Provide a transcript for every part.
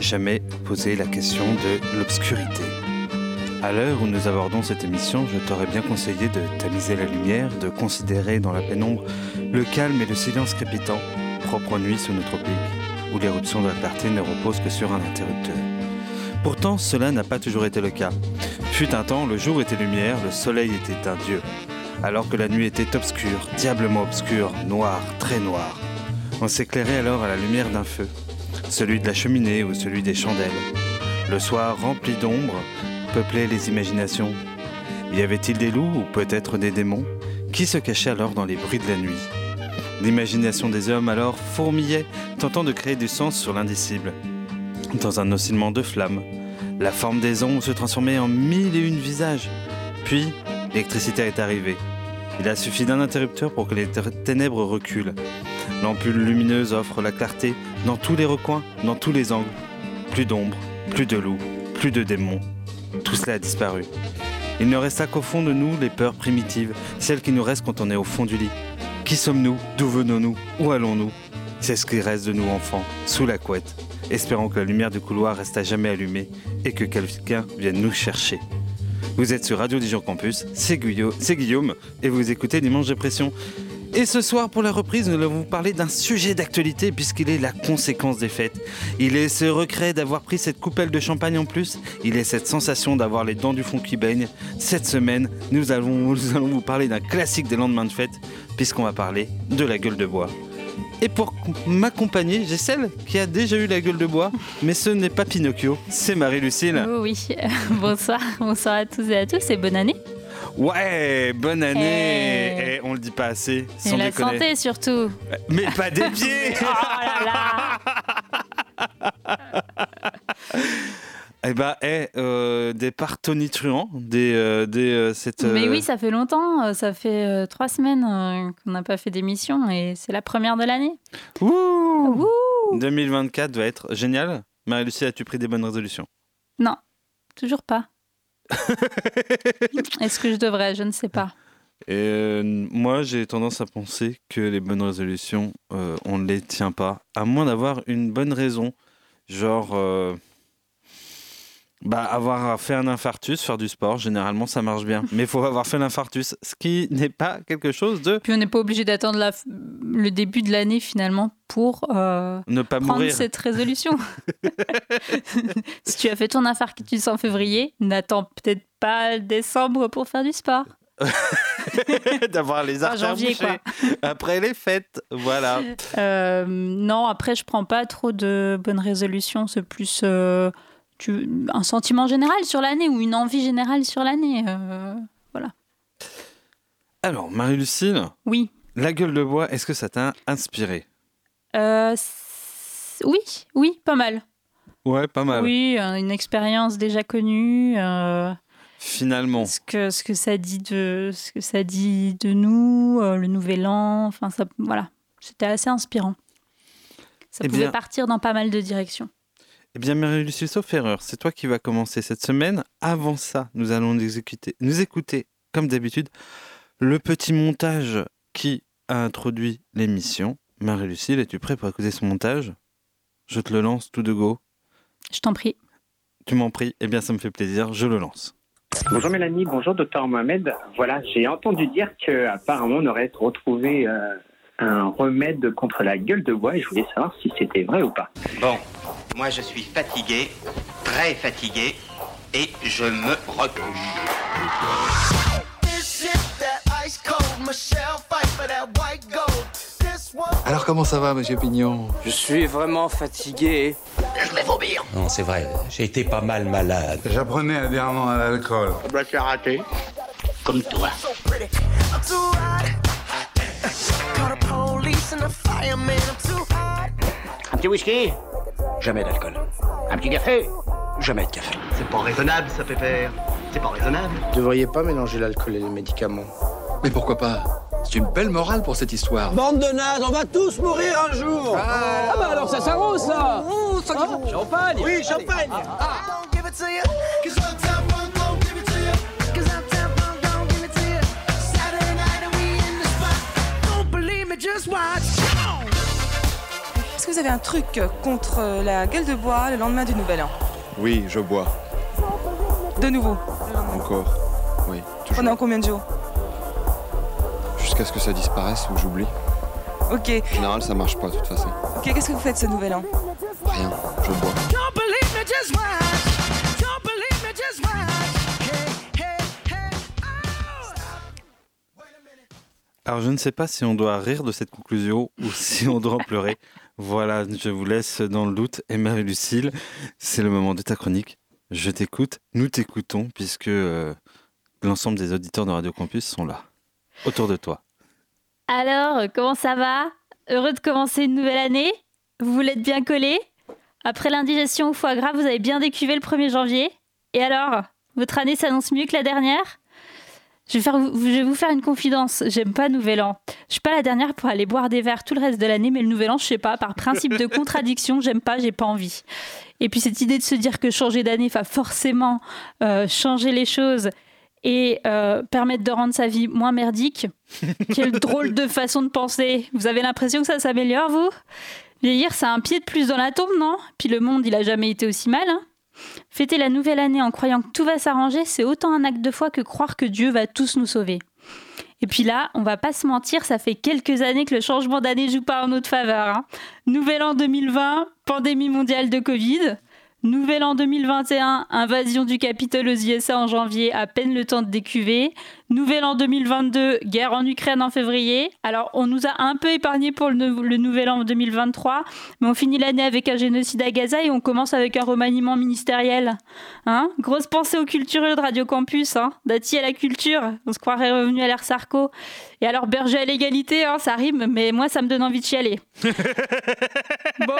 Jamais posé la question de l'obscurité? À l'heure où nous abordons cette émission, je t'aurais bien conseillé de tamiser la lumière, de considérer dans la pénombre le calme et le silence crépitant, propre aux nuits sous nos tropiques, où l'éruption de la clarté ne repose que sur un interrupteur. Pourtant, cela n'a pas toujours été le cas. Fut un temps, le jour était lumière, le soleil était un dieu, alors que la nuit était obscure, diablement obscure, noire, très noire. On s'éclairait alors à la lumière d'un feu, celui de la cheminée ou celui des chandelles. Le soir, rempli d'ombre, peuplait les imaginations. Y avait-il des loups ou peut-être des démons Qui se cachait alors dans les bruits de la nuit? L'imagination des hommes alors fourmillait, tentant de créer du sens sur l'indicible. Dans un oscillement de flammes, la forme des ombres se transformait en mille et une visages. Puis, l'électricité est arrivée. Il a suffi d'un interrupteur pour que les ténèbres reculent. L'ampoule lumineuse offre la clarté dans tous les recoins, dans tous les angles. Plus d'ombre, plus de loups, plus de démons. Tout cela a disparu. Il ne resta qu'au fond de nous les peurs primitives, celles qui nous restent quand on est au fond du lit. Qui sommes-nous? D'où venons-nous? Où allons-nous? C'est ce qui reste de nous enfants, sous la couette, espérant que la lumière du couloir reste à jamais allumée et que quelqu'un vienne nous chercher. Vous êtes sur Radio Dijon Campus, c'est Guillaume, et vous écoutez Dimanche Dépression. Et ce soir, pour la reprise, nous allons vous parler d'un sujet d'actualité puisqu'il est la conséquence des fêtes. Il est ce regret d'avoir pris cette coupelle de champagne en plus. Il est cette sensation d'avoir les dents du fond qui baignent. Cette semaine, nous allons, vous parler d'un classique des lendemains de fête puisqu'on va parler de la gueule de bois. Et pour m'accompagner, j'ai celle qui a déjà eu la gueule de bois, mais ce n'est pas Pinocchio, c'est Marie-Lucille. Oh oui, bonsoir, bonsoir à tous et à tous et bonne année. Ouais, bonne année. Et... Eh, on le dit pas assez. Sans et la santé surtout. Mais pas des pieds. oh là là. Eh bah, eh, euh, des partonitruants, des, euh, des euh, cette. Mais oui, ça fait longtemps, ça fait trois semaines qu'on n'a pas fait d'émission et c'est la première de l'année. Ouh, 2024 va être génial. Marie-Lucie, as-tu pris des bonnes résolutions? Non, toujours pas. Est-ce que je devrais? Je ne sais pas. Et moi, j'ai tendance à penser que les bonnes résolutions, on ne les tient pas, à moins d'avoir une bonne raison. Genre, bah, avoir fait un infarctus, faire du sport, généralement ça marche bien. Mais il faut avoir fait l'infarctus, ce qui n'est pas quelque chose de. Puis on n'est pas obligé d'attendre la... le début de l'année finalement pour euh, ne pas prendre mourir. cette résolution. si tu as fait ton infarctus en février, n'attends peut-être pas décembre pour faire du sport. D'avoir les artères janvier, bouchées après les fêtes, voilà. Euh, non, après je prends pas trop de bonnes résolutions, c'est plus. Euh, tu, un sentiment général sur l'année ou une envie générale sur l'année. Euh, voilà. Alors, Marie-Lucille Oui. La gueule de bois, est-ce que ça t'a inspiré? Euh, Oui, oui, pas mal. Ouais, pas mal. Oui, une expérience déjà connue. Euh, Finalement. Ce que, ce, que ça dit de, ce que ça dit de nous, le nouvel an, enfin, ça, voilà. C'était assez inspirant. Ça eh pouvait partir dans pas mal de directions. Eh bien, Marie-Lucie, sauf erreur, c'est toi qui vas commencer cette semaine. Avant ça, nous allons nous, exécuter, nous écouter, comme d'habitude, le petit montage qui a introduit l'émission. Marie-Lucille, es-tu prêt pour écouter ce montage? Je te le lance tout de go. Je t'en prie. Tu m'en pries Eh bien, ça me fait plaisir, je le lance. Bonjour Mélanie, bonjour docteur Mohamed. Voilà, j'ai entendu dire qu'apparemment on aurait retrouvé euh, un remède contre la gueule de bois et je voulais savoir si c'était vrai ou pas. Bon, moi je suis fatigué, très fatigué, et je me recouche. Alors comment ça va, monsieur Pignon? Je suis vraiment fatigué. Je vais vomir. Non, c'est vrai, j'ai été pas mal malade. J'apprenais adhéremment à l'alcool. Bah, tu as raté. Comme toi. Un petit whisky? Jamais d'alcool. Un petit café Jamais de café. C'est pas raisonnable, ça fait faire. C'est pas raisonnable. Vous devriez pas mélanger l'alcool et les médicaments. Mais pourquoi pas? C'est une belle morale pour cette histoire. Bande de nazes, on va tous mourir un jour Ah, bah alors ça s'arrose ça oh, Champagne Oui, champagne Just watch. Que vous avez un truc contre la gueule de bois le lendemain du Nouvel An Oui, je bois. De nouveau Encore. Oui, toujours. Pendant combien de jours Jusqu'à ce que ça disparaisse ou que j'oublie. Ok. En général, ça marche pas de toute façon. Ok, qu'est-ce que vous faites ce Nouvel An Rien, je bois. Alors je ne sais pas si on doit rire de cette conclusion ou si on doit en pleurer. Voilà, je vous laisse dans le doute. Et Marie-Lucille, c'est le moment de ta chronique. Je t'écoute, nous t'écoutons, puisque euh, l'ensemble des auditeurs de Radio Campus sont là, autour de toi. Alors, comment ça va? Heureux de commencer une nouvelle année? Vous voulez être bien collé? Après l'indigestion au foie gras, vous avez bien décuvé le 1er janvier? Et alors Votre année s'annonce mieux que la dernière? Je vais, faire, je vais, vous faire une confidence. J'aime pas Nouvel An. Je suis pas la dernière pour aller boire des verres tout le reste de l'année, mais le Nouvel An, je sais pas, par principe de contradiction, j'aime pas, j'ai pas envie. Et puis cette idée de se dire que changer d'année va forcément euh, changer les choses et euh, permettre de rendre sa vie moins merdique, quelle drôle de façon de penser. Vous avez l'impression que ça s'améliore, vous? Vieillir, c'est un pied de plus dans la tombe, non? Puis le monde, il a jamais été aussi mal. Hein Fêter la nouvelle année en croyant que tout va s'arranger, c'est autant un acte de foi que croire que Dieu va tous nous sauver. Et puis là, on va pas se mentir, ça fait quelques années que le changement d'année joue pas en notre faveur. Hein. Nouvel an 2020, pandémie mondiale de Covid. Nouvel an 2021, invasion du Capitole aux USA en janvier, à peine le temps de décuver. Nouvel an 2022, guerre en Ukraine en février. Alors, on nous a un peu épargné pour le, le nouvel an 2023, mais on finit l'année avec un génocide à Gaza et on commence avec un remaniement ministériel. Hein Grosse pensée au cultureux de Radio Campus, hein Dati à la culture, on se croirait revenu à l'ère Sarko. Et alors, berger à l'égalité, hein, ça rime, mais moi, ça me donne envie de chialer. bon,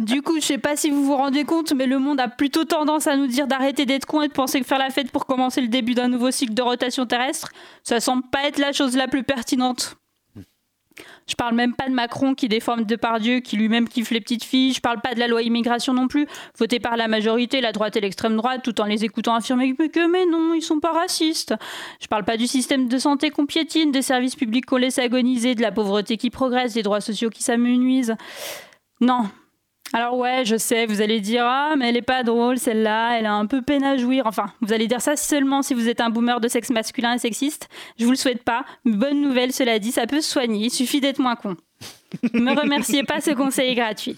du coup, je sais pas si vous vous rendez compte, mais le monde a plutôt tendance à nous dire d'arrêter d'être con et de penser que faire la fête pour commencer le début d'un nouveau cycle de rotation terrestre, ça semble pas être la chose la plus pertinente. Je parle même pas de Macron qui déforme Depardieu, qui lui-même kiffe les petites filles. Je parle pas de la loi immigration non plus, votée par la majorité, la droite et l'extrême droite, tout en les écoutant affirmer que mais non, ils sont pas racistes. Je parle pas du système de santé qu'on piétine, des services publics qu'on laisse agoniser, de la pauvreté qui progresse, des droits sociaux qui s'amenuisent. Non. Alors ouais, je sais, vous allez dire ah mais elle est pas drôle celle-là, elle a un peu peine à jouir. Enfin, vous allez dire ça seulement si vous êtes un boomer de sexe masculin et sexiste. Je vous le souhaite pas. Bonne nouvelle, cela dit, ça peut se soigner. Il suffit d'être moins con. Me remerciez pas, ce conseil est gratuit.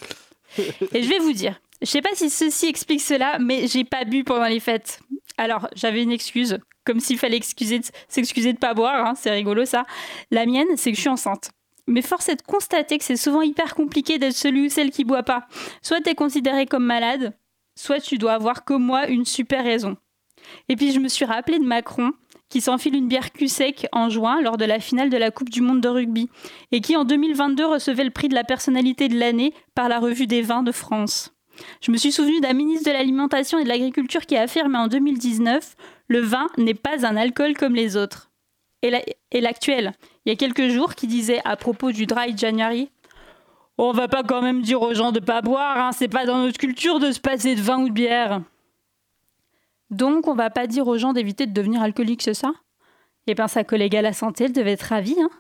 Et je vais vous dire, je sais pas si ceci explique cela, mais j'ai pas bu pendant les fêtes. Alors j'avais une excuse, comme s'il fallait excuser s'excuser de pas boire. Hein, c'est rigolo ça. La mienne, c'est que je suis enceinte. Mais force est de constater que c'est souvent hyper compliqué d'être celui ou celle qui boit pas. Soit tu es considéré comme malade, soit tu dois avoir comme moi une super raison. Et puis je me suis rappelé de Macron qui s'enfile une bière cul sec en juin lors de la finale de la Coupe du Monde de rugby et qui en 2022 recevait le prix de la personnalité de l'année par la revue des vins de France. Je me suis souvenu d'un ministre de l'Alimentation et de l'Agriculture qui a affirmé en 2019 Le vin n'est pas un alcool comme les autres. Et l'actuel, il y a quelques jours, qui disait à propos du Dry January On va pas quand même dire aux gens de pas boire, hein, c'est pas dans notre culture de se passer de vin ou de bière. Donc, on va pas dire aux gens d'éviter de devenir alcoolique, c'est ça? Eh bien, sa collègue à la santé, elle devait être ravie. Hein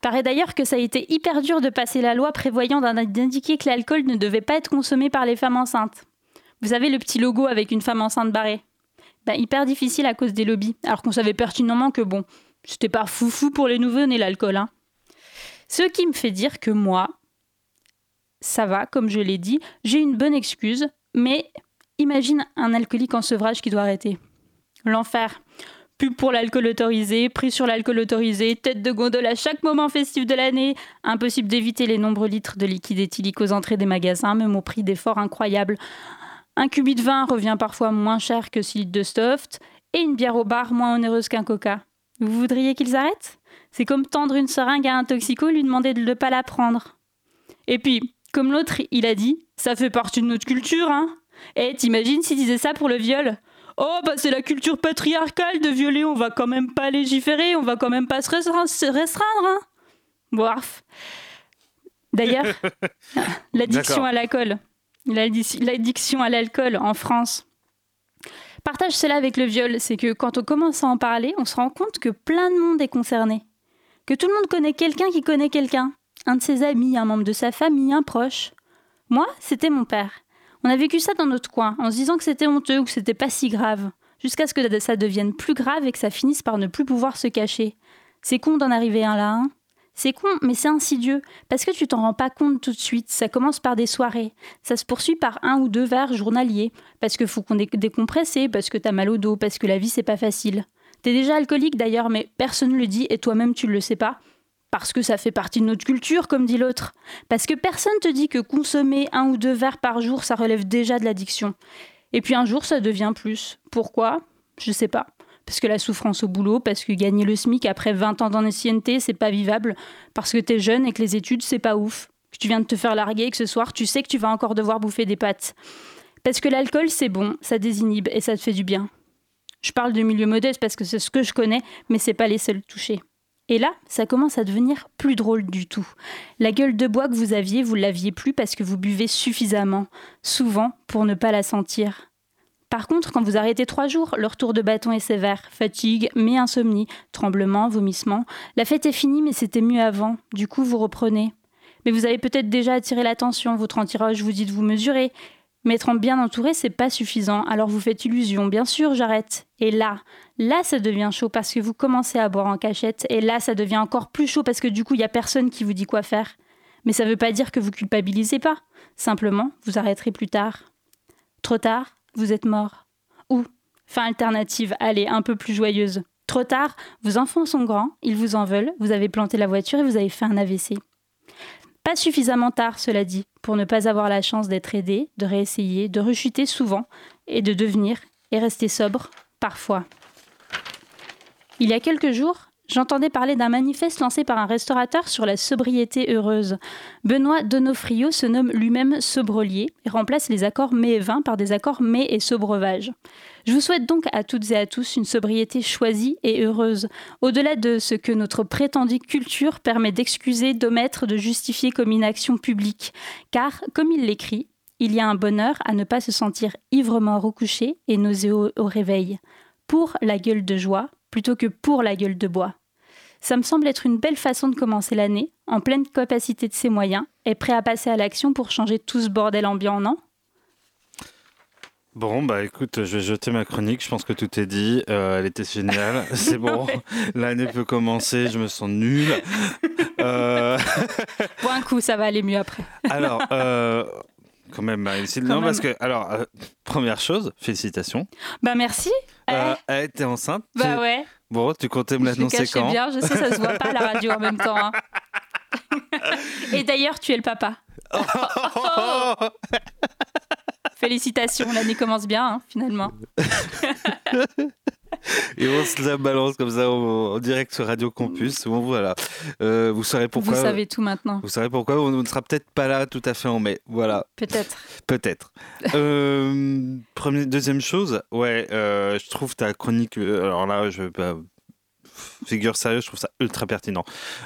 Paraît d'ailleurs que ça a été hyper dur de passer la loi prévoyant d'indiquer que l'alcool ne devait pas être consommé par les femmes enceintes. Vous avez le petit logo avec une femme enceinte barrée ben, Hyper difficile à cause des lobbies, alors qu'on savait pertinemment que bon, c'était pas foufou pour les nouveaux-nés l'alcool. Hein. Ce qui me fait dire que moi, ça va, comme je l'ai dit, j'ai une bonne excuse, mais imagine un alcoolique en sevrage qui doit arrêter. L'enfer. Pub pour l'alcool autorisé, prix sur l'alcool autorisé, tête de gondole à chaque moment festif de l'année. Impossible d'éviter les nombreux litres de liquide éthylique aux entrées des magasins, même au prix d'efforts incroyables. Un cubi de vin revient parfois moins cher que 6 litres de soft, et une bière au bar moins onéreuse qu'un coca. Vous voudriez qu'ils arrêtent? C'est comme tendre une seringue à un toxico et lui demander de ne pas la prendre. Et puis, comme l'autre, il a dit, ça fait partie de notre culture, hein Eh, t'imagines s'il disait ça pour le viol Oh, bah c'est la culture patriarcale de violer, on va quand même pas légiférer, on va quand même pas se restreindre, hein Bof. D'ailleurs, l'addiction à l'alcool. L'addiction à l'alcool en France. Partage cela avec le viol, c'est que quand on commence à en parler, on se rend compte que plein de monde est concerné. Que tout le monde connaît quelqu'un qui connaît quelqu'un. Un de ses amis, un membre de sa famille, un proche. Moi, c'était mon père. On a vécu ça dans notre coin, en se disant que c'était honteux ou que c'était pas si grave, jusqu'à ce que ça devienne plus grave et que ça finisse par ne plus pouvoir se cacher. C'est con d'en arriver un là, hein c'est con, mais c'est insidieux, parce que tu t'en rends pas compte tout de suite. Ça commence par des soirées. Ça se poursuit par un ou deux verres journaliers, parce que faut qu'on décompresser, parce que t'as mal au dos, parce que la vie c'est pas facile. T'es déjà alcoolique d'ailleurs, mais personne ne le dit et toi-même tu le sais pas. Parce que ça fait partie de notre culture, comme dit l'autre. Parce que personne te dit que consommer un ou deux verres par jour, ça relève déjà de l'addiction. Et puis un jour, ça devient plus. Pourquoi? Je sais pas parce que la souffrance au boulot, parce que gagner le SMIC après 20 ans d'ancienneté, c'est pas vivable, parce que t'es jeune et que les études, c'est pas ouf, que tu viens de te faire larguer et que ce soir, tu sais que tu vas encore devoir bouffer des pâtes. Parce que l'alcool, c'est bon, ça désinhibe et ça te fait du bien. Je parle de milieu modeste parce que c'est ce que je connais, mais c'est pas les seuls touchés. Et là, ça commence à devenir plus drôle du tout. La gueule de bois que vous aviez, vous l'aviez plus parce que vous buvez suffisamment, souvent pour ne pas la sentir. Par contre, quand vous arrêtez trois jours, le retour de bâton est sévère. Fatigue, mais insomnie, tremblement, vomissement. La fête est finie, mais c'était mieux avant. Du coup, vous reprenez. Mais vous avez peut-être déjà attiré l'attention. Votre entourage vous dit de vous mesurer. Mais être bien entouré, c'est pas suffisant. Alors vous faites illusion. Bien sûr, j'arrête. Et là, là, ça devient chaud parce que vous commencez à boire en cachette. Et là, ça devient encore plus chaud parce que du coup, il y a personne qui vous dit quoi faire. Mais ça veut pas dire que vous culpabilisez pas. Simplement, vous arrêterez plus tard. Trop tard, vous êtes mort. Ou, fin alternative, allez, un peu plus joyeuse. Trop tard, vos enfants sont grands, ils vous en veulent, vous avez planté la voiture et vous avez fait un AVC. Pas suffisamment tard, cela dit, pour ne pas avoir la chance d'être aidé, de réessayer, de rechuter souvent et de devenir et rester sobre, parfois. Il y a quelques jours, J'entendais parler d'un manifeste lancé par un restaurateur sur la sobriété heureuse. Benoît Donofrio se nomme lui-même sobrelier et remplace les accords mets et vin par des accords mets et sobreuvage. Je vous souhaite donc à toutes et à tous une sobriété choisie et heureuse, au-delà de ce que notre prétendue culture permet d'excuser, d'omettre, de justifier comme une action publique. Car, comme il l'écrit, il y a un bonheur à ne pas se sentir ivrement recouché et nauséeux au réveil. Pour la gueule de joie, plutôt que pour la gueule de bois. Ça me semble être une belle façon de commencer l'année, en pleine capacité de ses moyens, et prêt à passer à l'action pour changer tout ce bordel ambiant, non? Bon, bah écoute, je vais jeter ma chronique, je pense que tout est dit, euh, elle était géniale, c'est bon, l'année peut commencer, je me sens nul. Euh... Pour un coup, ça va aller mieux après. Alors, euh, quand même, non, parce que, alors, euh, première chose, félicitations. Bah merci. Euh, eh, t'es enceinte Bah ouais. Bon, tu comptais me l'annoncer quand bien, je sais, ça se voit pas à la radio en même temps. Hein. Et d'ailleurs, tu es le papa. Félicitations, l'année commence bien, hein, finalement. Et on se la balance comme ça en, direct sur Radio Campus. Bon, voilà. Euh, vous saurez pourquoi. Vous savez tout maintenant. Vous saurez pourquoi on ne sera peut-être pas là tout à fait en mai. Voilà. Peut-être. Peut-être. euh, deuxième chose, ouais, euh, je trouve ta chronique. Alors là, je bah, figure sérieuse, je trouve ça ultra pertinent.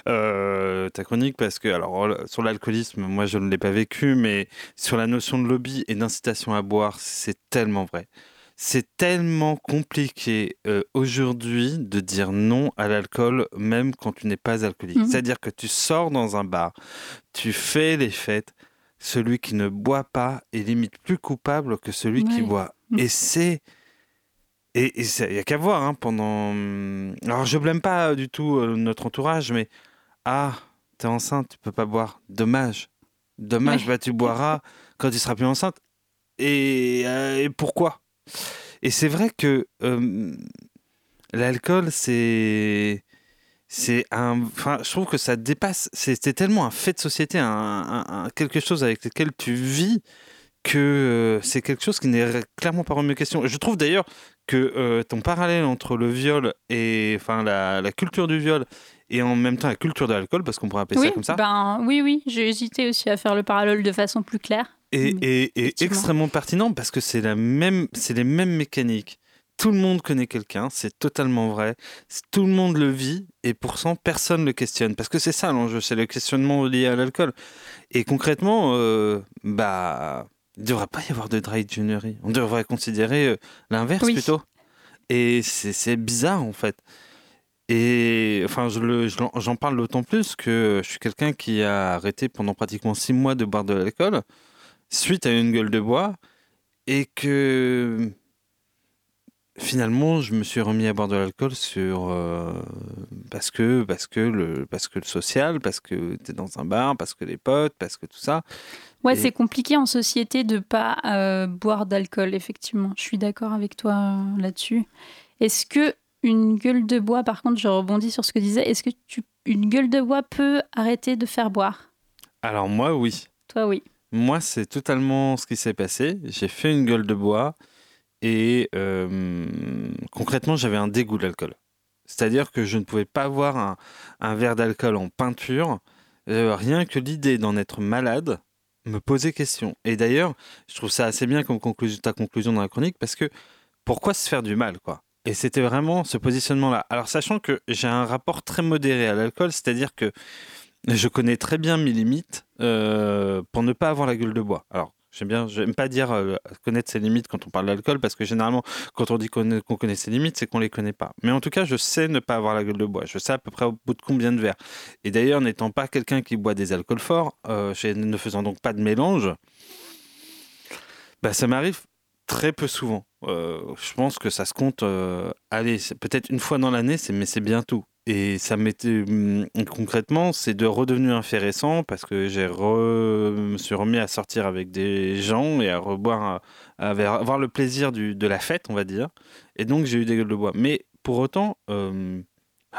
Euh, ta chronique, parce que, alors, sur l'alcoolisme, moi, je ne l'ai pas vécu, mais sur la notion de lobby et d'incitation à boire, c'est tellement vrai c'est tellement compliqué euh, aujourd'hui de dire non à l'alcool, même quand tu n'es pas alcoolique. Mmh. C'est-à-dire que tu sors dans un bar, tu fais les fêtes, celui qui ne boit pas est limite plus coupable que celui qui boit. Mmh. Et c'est. Et il n'y a qu'à voir hein, pendant. Alors, je blâme pas du tout euh, notre entourage, mais. Ah, t'es enceinte, tu peux pas boire. Dommage. Dommage, bah, tu boiras quand tu seras plus enceinte. Et, euh, et pourquoi? Et c'est vrai que l'alcool, c'est. C'est un. Enfin, je trouve que ça dépasse. C'était tellement un fait de société, un, quelque chose avec lequel tu vis, que c'est quelque chose qui n'est clairement pas remis en question. Je trouve d'ailleurs que ton parallèle entre le viol et. Enfin, la, la, culture du viol et en même temps la culture de l'alcool, parce qu'on pourrait appeler ça comme ça. Ben, oui, oui, j'ai hésité aussi à faire le parallèle de façon plus claire est, extrêmement pertinent parce que c'est la même, c'est les mêmes mécaniques. Tout le monde connaît quelqu'un, c'est totalement vrai. Tout le monde le vit et pourtant personne le questionne parce que c'est ça l'enjeu, c'est le questionnement lié à l'alcool. Et concrètement, euh, bah, il ne devrait pas y avoir de dry January. On devrait considérer euh, l'inverse plutôt. Et c'est bizarre en fait. Et enfin, j'en parle d'autant plus que je suis quelqu'un qui a arrêté pendant pratiquement six mois de boire de l'alcool. Suite à une gueule de bois et que finalement je me suis remis à boire de l'alcool sur euh, parce que parce que le parce que le social parce que tu es dans un bar parce que les potes parce que tout ça Ouais, Et- c'est compliqué en société de pas euh, boire d'alcool, effectivement. Je suis d'accord avec toi euh, là-dessus. Est-ce que une gueule de bois, par contre, je rebondis sur ce que disais, est-ce que tu, une gueule de bois peut arrêter de faire boire? Alors moi oui Toi, oui. Moi, c'est totalement ce qui s'est passé. J'ai fait une gueule de bois et euh, concrètement, j'avais un dégoût de l'alcool. C'est-à-dire que je ne pouvais pas avoir un, verre d'alcool en peinture. Euh, rien que l'idée d'en être malade me posait question. Et d'ailleurs, je trouve ça assez bien comme conclusion, ta conclusion dans la chronique parce que pourquoi se faire du mal, quoi? Et c'était vraiment ce positionnement-là. Alors, sachant que j'ai un rapport très modéré à l'alcool, c'est-à-dire que je connais très bien mes limites euh, pour ne pas avoir la gueule de bois. Alors, j'aime bien, j'aime pas dire euh, connaître ses limites quand on parle d'alcool, parce que généralement, quand on dit qu'on connaît, ses limites, c'est qu'on les connaît pas. Mais en tout cas, je sais ne pas avoir la gueule de bois. Je sais à peu près au bout de combien de verres. Et d'ailleurs, n'étant pas quelqu'un qui boit des alcools forts, euh, ne faisant donc pas de mélange, bah, ça m'arrive très peu souvent. Je pense que ça se compte, allez, peut-être une fois dans l'année, mais c'est bien tout. Et ça m'était hum, concrètement, c'est de redevenu récent parce que j'ai re- me suis remis à sortir avec des gens et à reboire, à, avoir le plaisir du, de la fête, on va dire. Et donc j'ai eu des gueules de bois. Mais pour autant, euh,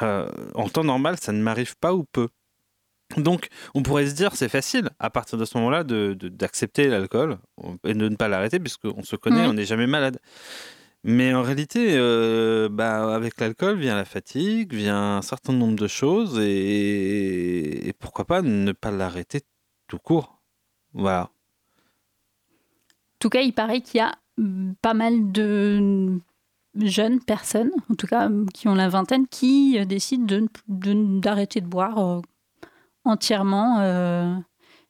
euh, en temps normal, ça ne m'arrive pas ou peu. Donc, on pourrait se dire, c'est facile à partir de ce moment-là de- de- d'accepter l'alcool et de ne pas l'arrêter, puisqu'on se connaît, Mhm. on n'est jamais malade. Mais en réalité, euh, bah, avec l'alcool vient la fatigue, vient un certain nombre de choses, et, pourquoi pas ne pas l'arrêter tout court. Voilà. En tout cas, il paraît qu'il y a mm, pas mal de jeunes personnes, en tout cas mm, qui ont la vingtaine, qui euh, décident de d'arrêter de, boire euh, entièrement.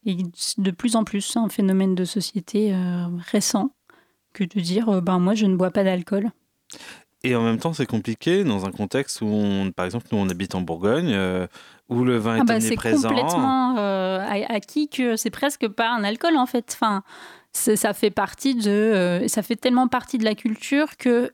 et de plus en plus, c'est un phénomène de société récent que de dire euh, ben, moi, je ne bois pas d'alcool. Et en même temps, c'est compliqué dans un contexte où, on, par exemple, nous, on habite en Bourgogne, euh, où le vin est Ah bah, c'est omniprésent. complètement euh, acquis que c'est presque pas un alcool en fait. Enfin, c'est- ça fait partie de, euh, ça fait tellement partie de la culture que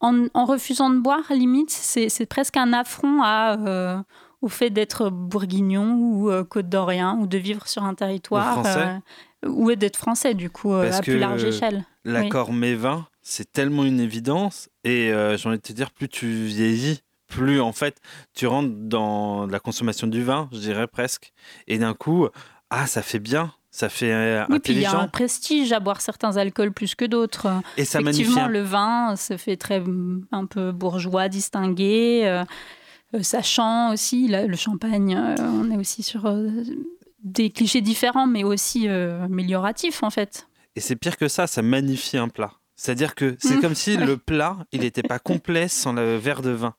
en, en refusant de boire, limite, c'est c'est presque un affront à, au fait d'être bourguignon ou euh, côte d'Orient ou de vivre sur un territoire euh, ou d'être français du coup euh, Parce à plus large échelle. L'accord mes-vins, c'est tellement une évidence. Et euh, j'ai envie de te dire, plus tu vieillis, plus en fait tu rentres dans la consommation du vin, je dirais presque. Et d'un coup, ah, ça fait bien, ça fait euh, Oui, puis il y a un prestige à boire certains alcools plus que d'autres. Et ça Effectivement, un- le vin se fait très mm, un peu bourgeois, distingué, euh, sachant aussi là, le champagne. euh, on est aussi sur euh, des clichés différents, mais aussi euh, amélioratifs en fait. Et c'est pire que ça, ça magnifie un plat. C'est-à-dire que c'est Mmh, comme si le plat, il n'était pas complet sans le verre de vin.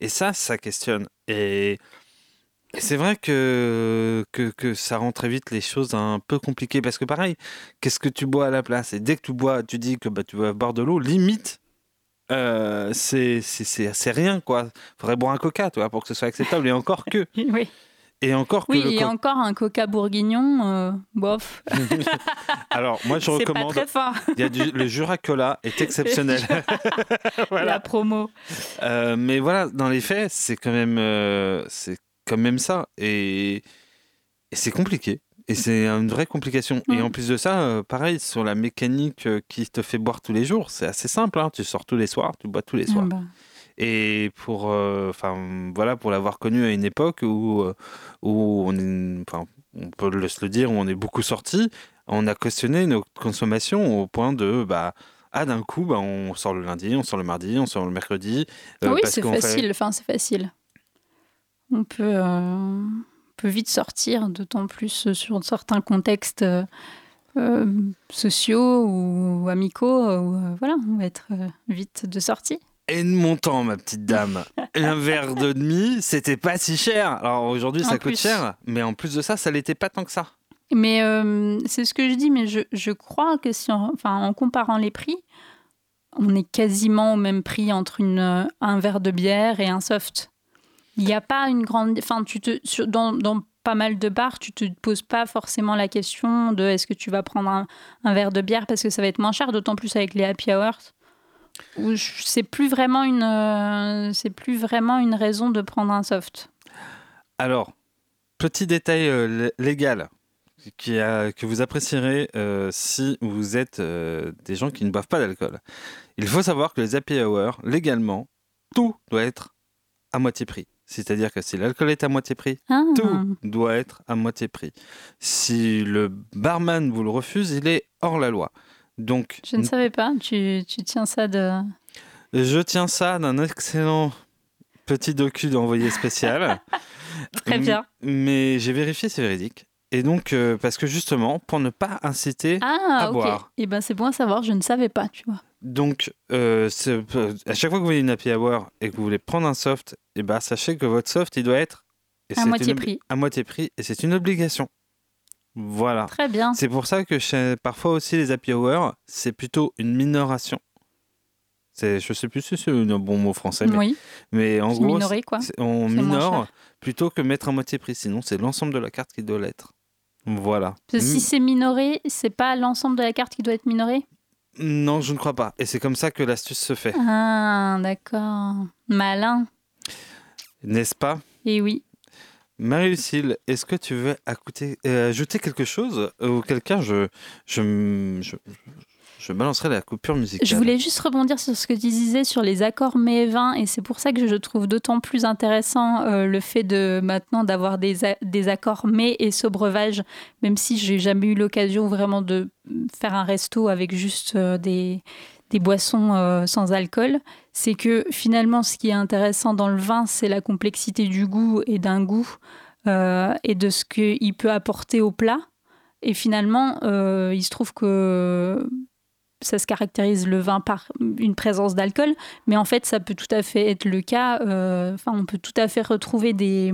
Et ça, ça questionne. Et, et c'est vrai que, que, que ça rend très vite les choses un peu compliquées. Parce que pareil, qu'est-ce que tu bois à la place? Et dès que tu bois, tu dis que bah, tu vas boire de l'eau, limite, euh, c'est c'est- c'est- c'est rien, quoi. faudrait boire un coca, tu vois, pour que ce soit acceptable. Et encore que. Oui, Et encore que oui le et co- encore un coca bourguignon, euh, bof. Alors, moi, je pas recommande. très fin. Il y a du, le Jura Cola est exceptionnel. La promo. Euh, mais voilà, dans les faits, c'est quand même, euh, quand même ça, et, et c'est compliqué. Et c'est une vraie complication. Et Mm. en plus de ça, euh, pareil, sur la mécanique euh, qui te fait boire tous les jours, c'est assez simple. hein. Tu sors tous les soirs, tu bois tous les soirs. Ah bah. Et pour, euh, voilà, pour l'avoir connu à une époque où, où on, est- on peut le, se le dire, où on est beaucoup sorti, on a questionné notre consommation au point de, bah, ah, d'un coup, bah, on sort le lundi, on sort le mardi, on sort le mercredi. Ah oui, c'est fait- facile. Enfin, c'est facile. On peut, peut vite sortir, d'autant plus sur certains contextes euh, euh, sociaux ou amicaux. Où, euh, voilà, on va être euh, vite de sortie. Et de mon temps, ma petite dame. un verre de demi, c'était pas si cher. Alors aujourd'hui, En ça coûte plus. cher, mais en plus de ça, ça l'était pas tant que ça. Mais euh, c'est ce que je dis, mais je, je crois que si on- enfin, en comparant les prix, on est quasiment au même prix entre une, un verre de bière et un soft. Il n'y a pas une grande. Enfin, tu te dans, pas mal de bars, tu te poses pas forcément la question de est-ce que tu vas prendre un, verre de bière parce que ça va être moins cher, d'autant plus avec les happy hours. C'est plus vraiment une, euh, c'est plus vraiment une raison de prendre un soft. Alors, petit détail euh, lé- légal qui a- que vous apprécierez euh, si vous êtes des gens qui ne boivent pas d'alcool. Il faut savoir que les happy hours, légalement, tout doit être à moitié prix. C'est-à-dire que si l'alcool est à moitié prix, Ah. tout doit être à moitié prix. Si le barman vous le refuse, il est hors la loi. Donc, Je ne savais pas. Tu, tu tiens ça de. je tiens ça d'un excellent petit docu d'envoyé spécial. Très bien. Mais j'ai vérifié, c'est véridique. Et donc, euh, parce que justement, pour ne pas inciter Ah, à ok. boire. Et ben c'est bon à savoir. Je ne savais pas, tu vois. Donc, euh, c'est- à chaque fois que vous voyez une happy hour et que vous voulez prendre un soft, et ben, sachez que votre soft, il doit être et À moitié une prix. À moitié prix, et c'est une obligation. Voilà. Très bien. C'est pour ça que chez- parfois aussi les happy hours, c'est plutôt une minoration. C'est, je sais plus si c'est un bon mot français, mais, Oui. mais en gros, minoré, quoi. on minore plutôt que mettre à moitié prix. Sinon, c'est l'ensemble de la carte qui doit l'être. Voilà. Si c'est minoré, c'est pas l'ensemble de la carte qui doit être minoré Non, je ne crois pas. Et c'est comme ça que l'astuce se fait, Ah, d'accord. Malin. n'est-ce pas? Et oui. Marie-Lucille, est-ce que tu veux euh, ajouter quelque chose ou quelqu'un? Je, je, je balancerai la coupure musicale. Je voulais juste rebondir sur ce que tu disais sur les accords mets et c'est pour ça que je trouve d'autant plus intéressant euh, le fait de maintenant d'avoir des, des accords mets et breuvage, même si j'ai jamais eu l'occasion vraiment de faire un resto avec juste euh, des, des boissons euh, sans alcool, c'est que finalement ce qui est intéressant dans le vin, c'est la complexité du goût et d'un goût et de ce qu'il peut apporter au plat. Et finalement, il se trouve que ça se caractérise le vin par une présence d'alcool, mais en fait, ça peut tout à fait être le cas. euh, on peut tout à fait retrouver des,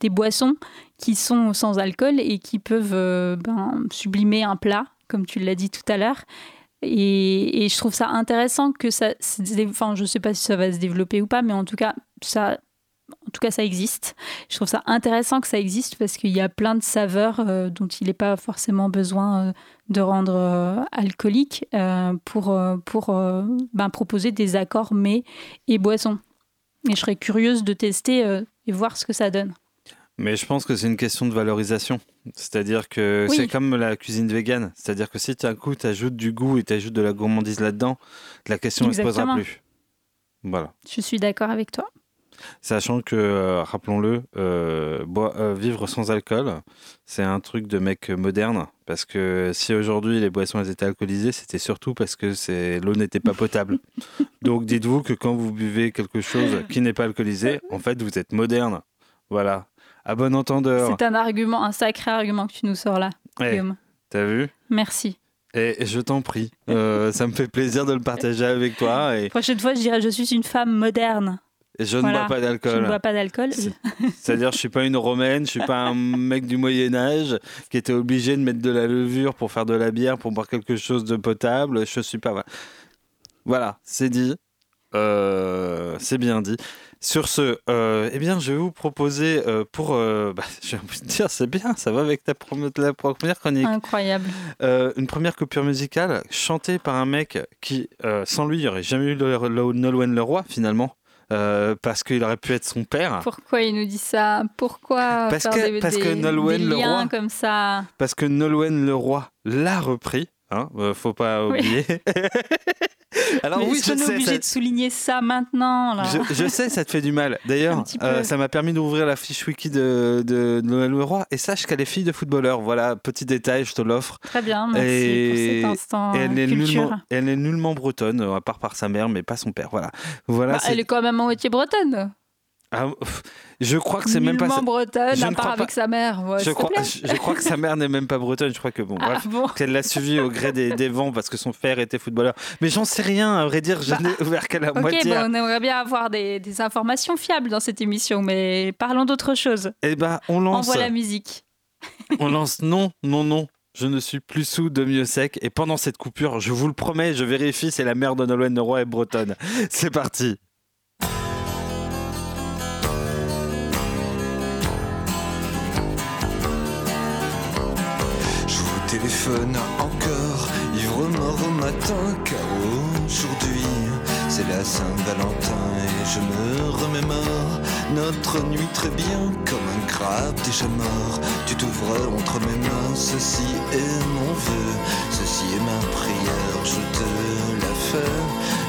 des boissons qui sont sans alcool et qui peuvent euh, ben, sublimer un plat, comme tu l'as dit tout à l'heure. Et, je trouve ça intéressant que ça. Enfin, je sais pas si ça va se développer ou pas, mais en tout cas, ça. En tout cas, ça existe. Je trouve ça intéressant que ça existe parce qu'il y a plein de saveurs euh, dont il n'est pas forcément besoin de rendre euh, alcoolique euh, pour, euh, pour ben, proposer des accords mets et boissons. Et je serais curieuse de tester et voir ce que ça donne. Mais je pense que c'est une question de valorisation. C'est-à-dire que Oui. c'est comme la cuisine végane. C'est-à-dire que si tu coup, tu ajoutes du goût et tu ajoutes de la gourmandise là-dedans, la question ne se posera plus. Voilà. Je suis d'accord avec toi. Sachant que, euh, rappelons-le, euh, euh, vivre sans alcool, c'est un truc de mec moderne. Parce que si aujourd'hui les boissons elles étaient alcoolisées, c'était surtout parce que l'eau n'était pas potable. Donc dites-vous que quand vous buvez quelque chose qui n'est pas alcoolisé, en fait vous êtes moderne. Voilà. À bon entendeur. C'est un argument, un sacré argument que tu nous sors là, Ouais. Guillaume. T'as vu? Merci. Et je t'en prie. Euh, ça me fait plaisir de le partager avec toi. Et, Prochaine fois, je dirais je suis une femme moderne. Je ne bois pas Je ne d'alcool. bois pas d'alcool. C'est-à-dire, je suis pas une romaine, je suis pas un mec du Moyen Âge qui était obligé de mettre de la levure pour faire de la bière, pour boire quelque chose de potable. Je suis pas. Voilà, Voilà, c'est dit. Euh, c'est bien dit. Sur ce, euh, eh bien, je vais vous proposer euh, pour. bah, j'ai envie de dire, c'est bien, ça va avec ta la première chronique. Incroyable. Une première coupure musicale chantée par un mec qui, sans lui, il n'y aurait jamais eu le, le- Nolwenn Leroy finalement. Euh, parce qu'il aurait pu être son père. Pourquoi il nous dit ça? Pourquoi Parce faire que- des, parce que des- Nolwenn des liens Leroy- comme ça? Parce que Nolwenn Leroy l'a repris. Hein, euh, faut pas Oui. oublier. Alors Mais oui, je est sais, obligé ça, de souligner ça maintenant là je, je sais, ça te fait du mal. D'ailleurs, euh, ça m'a permis d'ouvrir la fiche wiki de, de Nolwenn Leroy. Et sache qu'elle est fille de footballeur. Voilà, petit détail, je te l'offre. Très bien, merci Et- pour cet instant Et elle, est nullement, elle est nullement bretonne, à part par sa mère, mais pas son père. Voilà. voilà Bah, elle est quand même en moitié bretonne. Ah, je crois que c'est même pas. Ça. bretonne, Je à part crois avec pas- sa mère. Ouais, je, crois, je, crois que sa mère n'est même pas bretonne. Je crois que bon, Ah, bon. qu'elle l'a suivi au gré des, des vents parce que son père était footballeur. Mais j'en sais rien, à vrai dire, je n'ai ouvert qu'à la Ok, moitié. bon, on aimerait bien avoir des, des informations fiables dans cette émission, mais parlons d'autre chose. Eh ben, on lance. Envoie la musique. On lance non, non, non. Je ne suis plus sous de mieux sec. Et pendant cette coupure, je vous le promets, je vérifie, c'est la mère de Nolwenn Leroy est bretonne. C'est parti. Fun encore, ivre mort au matin, car aujourd'hui c'est la Saint-Valentin et je me remémore notre nuit très bien comme un crabe déjà mort. Tu t'ouvres entre mes mains, ceci est mon vœu, ceci est ma prière, je te la fais,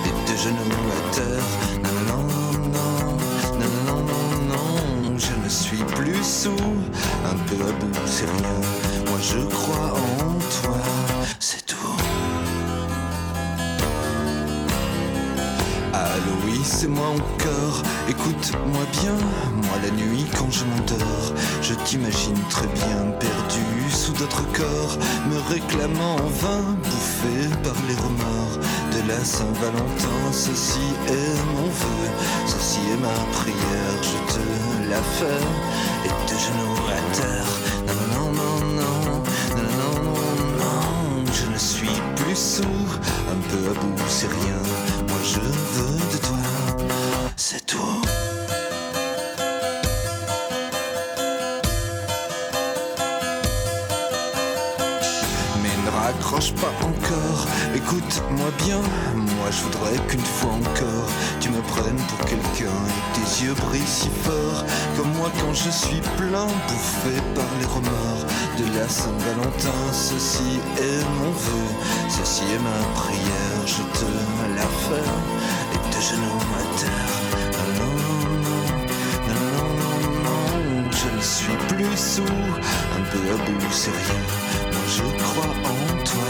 et genoux à terre. Non, non, non, non, non, non, non, je ne suis plus sous, un peu à bout, c'est rien. Moi je crois en c'est tout. Allô, oui, c'est moi encore. Écoute-moi bien, moi la nuit quand je m'endors, je t'imagine très bien perdu sous d'autres corps, me réclamant en vain, bouffé par les remords de la Saint-Valentin. Ceci est mon vœu, ceci est ma prière, je te la fais, et tes genoux à terre. Un peu à bout, c'est rien. Moi je veux écoute-moi bien. Moi je voudrais qu'une fois encore, tu me prennes pour quelqu'un et tes yeux brillent si fort. Comme moi quand je suis plein, bouffé par les remords de la Saint-Valentin. Ceci est mon vœu, ceci est ma prière, je te la fais. Et tes genoux à terre. Non, non, non, non, non, non, je ne suis plus sous, un peu à bout, c'est rien. Moi je crois en toi,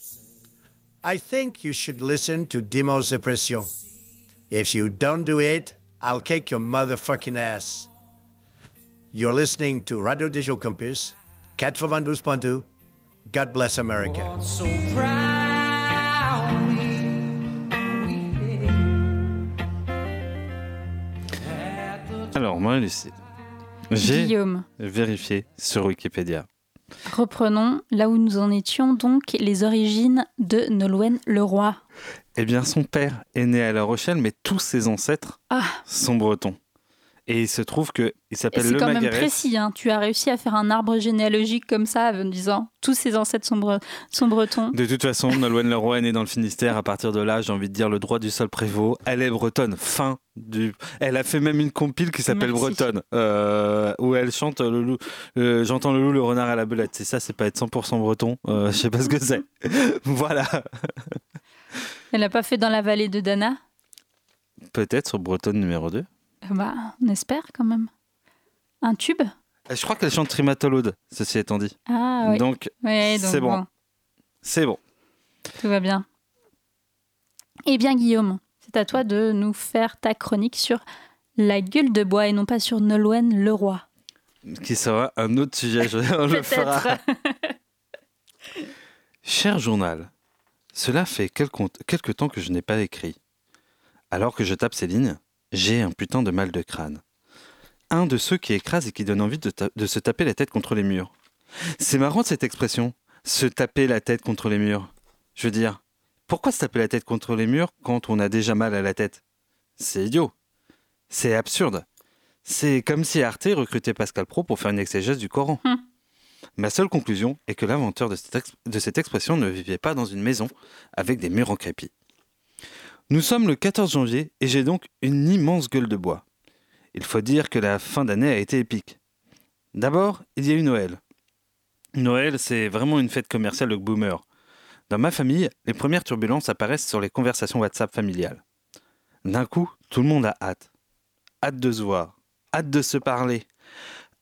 I think you should listen to Demos Depression. If you don't do it, I'll kick your motherfucking ass. You're listening to Radio Digital Campus, 92.2. God bless America. So proudly Alors, moi, Lucie, j'ai Guillaume. vérifié sur Wikipédia. Reprenons là où nous en étions, donc les origines de Nolwenn Leroy. Eh bien, son père est né à La Rochelle, mais tous ses ancêtres Ah, sont bretons. Et il se trouve qu'il et s'appelle c'est Le quand même précis, hein. tu as réussi à faire un arbre généalogique comme ça en disant tous ses ancêtres sont, bre- sont bretons. De toute façon, Nolwenn Leroy est dans le Finistère. À partir de là, j'ai envie de dire le droit du sol prévaut. Elle est bretonne. Fin du. Elle a fait même une compile qui s'appelle. Bretonne, euh, où elle chante le loup. euh, J'entends le loup, le renard à la belette. C'est ça, c'est pas être 100% breton. Euh, je sais pas ce que c'est. voilà. Elle n'a pas fait dans la vallée de Dana? Peut-être sur Bretonne numéro 2. Bah, on espère quand même. Un tube? Je crois qu'elle chante Trimatolode, ceci étant dit. Ah oui. Donc, c'est bon. bon. C'est bon. Tout va bien. Eh bien, Guillaume, c'est à toi de nous faire ta chronique sur la gueule de bois et non pas sur Nolwenn Leroy. Qui sera un autre sujet. je- le fera. Cher journal, cela fait quelque temps que je n'ai pas écrit. Alors que je tape ces lignes, j'ai un putain de mal de crâne. Un de ceux qui écrasent et qui donne envie de, se taper la tête contre les murs. C'est marrant cette expression, se taper la tête contre les murs. Je veux dire, pourquoi se taper la tête contre les murs quand on a déjà mal à la tête? C'est idiot. C'est absurde. C'est comme si Arte recrutait Pascal Pro pour faire une exégèse du Coran. Ma seule conclusion est que l'inventeur de de cette expression ne vivait pas dans une maison avec des murs en crépi. Nous sommes le 14 janvier et j'ai donc une immense gueule de bois. Il faut dire que la fin d'année a été épique. D'abord, il y a eu Noël. Noël, c'est vraiment une fête commerciale de boomer. Dans ma famille, les premières turbulences apparaissent sur les conversations WhatsApp familiales. D'un coup, tout le monde a hâte. Hâte de se voir, hâte de se parler,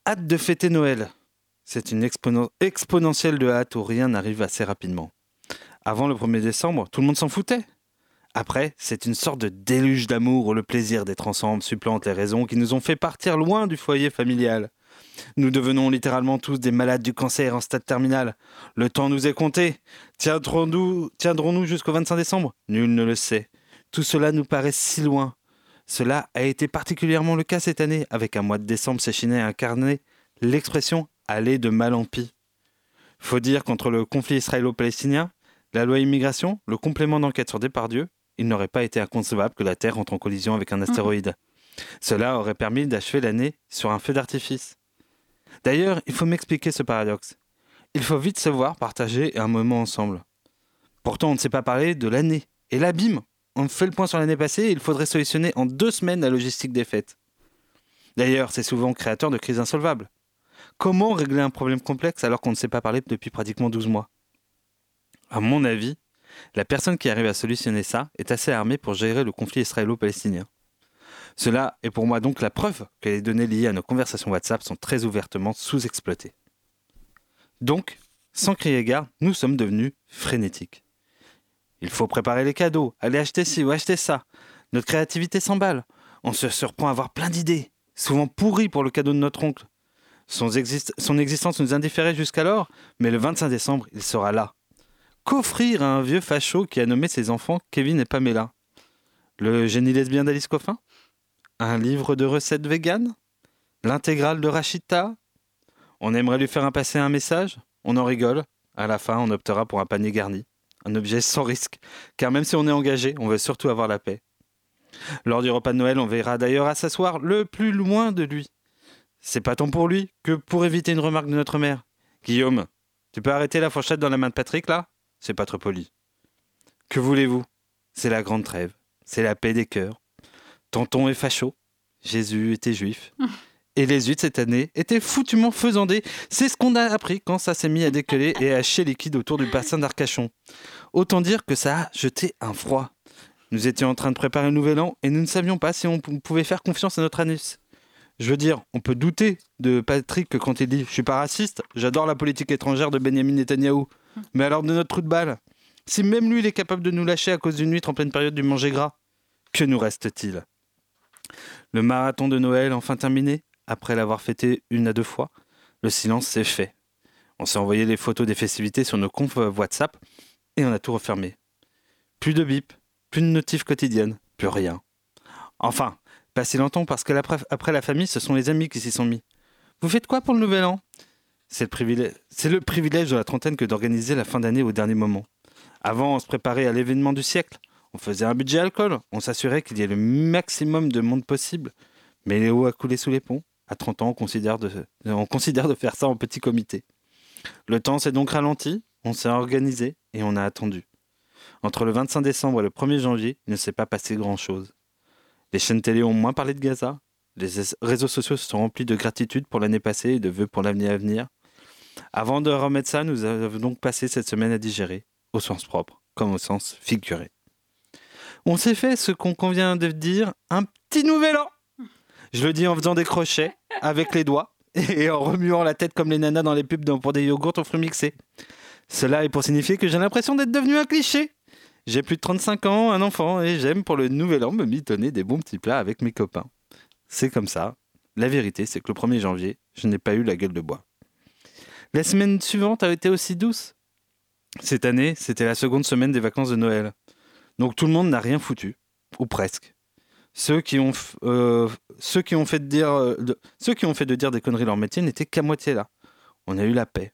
hâte de fêter Noël. C'est une exponen- exponentielle de hâte où rien n'arrive assez rapidement. Avant le 1er décembre, tout le monde s'en foutait. Après, c'est une sorte de déluge d'amour où le plaisir d'être ensemble supplante les raisons qui nous ont fait partir loin du foyer familial. Nous devenons littéralement tous des malades du cancer en stade terminal. Le temps nous est compté. Tiendrons-nous tiendrons jusqu'au 25 décembre? Nul ne le sait. Tout cela nous paraît si loin. Cela a été particulièrement le cas cette année, avec un mois de décembre s'échinait à incarner l'expression aller de mal en pis. Faut dire qu'entre le conflit israélo-palestinien, la loi immigration, le complément d'enquête sur Depardieu, il n'aurait pas été inconcevable que la Terre entre en collision avec un astéroïde. Cela aurait permis d'achever l'année sur un feu d'artifice. D'ailleurs, il faut m'expliquer ce paradoxe. Il faut vite se voir partager un moment ensemble. Pourtant, on ne s'est pas parlé de l'année. Et là, bim, on fait le point sur l'année passée et il faudrait solutionner en deux semaines la logistique des fêtes. D'ailleurs, c'est souvent créateur de crises insolvables. Comment régler un problème complexe alors qu'on ne s'est pas parlé depuis pratiquement 12 mois? À mon avis, la personne qui arrive à solutionner ça est assez armée pour gérer le conflit israélo-palestinien. Cela est pour moi donc la preuve que les données liées à nos conversations WhatsApp sont très ouvertement sous-exploitées. Donc, sans crier gare, nous sommes devenus frénétiques. Il faut préparer les cadeaux, aller acheter ci ou acheter ça. Notre créativité s'emballe. On se surprend à avoir plein d'idées, souvent pourries pour le cadeau de notre oncle. Son, son existence nous indifférait jusqu'alors, mais le 25 décembre, il sera là. Qu'offrir à un vieux facho qui a nommé ses enfants Kevin et Pamela Le génie lesbien d'Alice Coffin? Un livre de recettes véganes? L'intégrale de Rachita? On aimerait lui faire passer un message? On en rigole. À la fin, on optera pour un panier garni. Un objet sans risque, car même si on est engagé, on veut surtout avoir la paix. Lors du repas de Noël, on verra d'ailleurs à s'asseoir le plus loin de lui. C'est pas tant pour lui que pour éviter une remarque de notre mère. Guillaume, tu peux arrêter la fourchette dans la main de Patrick là? C'est pas trop poli. Que voulez-vous? C'est la grande trêve, c'est la paix des cœurs. Tonton est facho, Jésus était juif. Et les huîtres cette année étaient foutument faisandées. C'est ce qu'on a appris quand ça s'est mis à décoller et à chier liquide autour du bassin d'Arcachon. Autant dire que ça a jeté un froid. Nous étions en train de préparer le nouvel an et nous ne savions pas si on pouvait faire confiance à notre anus. Je veux dire, on peut douter de Patrick quand il dit Je suis pas raciste, j'adore la politique étrangère de Benjamin Netanyahou. Mais alors de notre trou de balle Si même lui il est capable de nous lâcher à cause d'une huître en pleine période du manger gras, que nous reste-t-il? Le marathon de Noël enfin terminé après l'avoir fêté une à deux fois, le silence s'est fait. On s'est envoyé les photos des festivités sur nos confs WhatsApp et on a tout refermé. Plus de bip, plus de notifs quotidiennes, plus rien. Enfin, pas si longtemps parce que après la famille, ce sont les amis qui s'y sont mis. Vous faites quoi pour le nouvel an? C'est le, privilège, de la trentaine que d'organiser la fin d'année au dernier moment. Avant, on se préparait à l'événement du siècle. On faisait un budget alcool, on s'assurait qu'il y ait le maximum de monde possible. Mais Léo a coulé sous les ponts à 30 ans, on considère, de, on considère de faire ça en petit comité. Le temps s'est donc ralenti, on s'est organisé et on a attendu. Entre le 25 décembre et le 1er janvier, il ne s'est pas passé grand-chose. Les chaînes télé ont moins parlé de Gaza, les réseaux sociaux se sont remplis de gratitude pour l'année passée et de vœux pour l'avenir à venir. Avant de remettre ça, nous avons donc passé cette semaine à digérer, au sens propre comme au sens figuré. On s'est fait ce qu'on convient de dire un petit nouvel an je le dis en faisant des crochets avec les doigts et en remuant la tête comme les nanas dans les pubs pour des yogourts aux fruits mixés. Cela est pour signifier que j'ai l'impression d'être devenu un cliché. J'ai plus de 35 ans, un enfant, et j'aime pour le nouvel an me mitonner des bons petits plats avec mes copains. C'est comme ça. La vérité, c'est que le 1er janvier, je n'ai pas eu la gueule de bois. La semaine suivante a été aussi douce. Cette année, c'était la seconde semaine des vacances de Noël. Donc tout le monde n'a rien foutu, ou presque. Ceux qui ont, fait de dire des conneries leur métier n'étaient qu'à moitié là. On a eu la paix.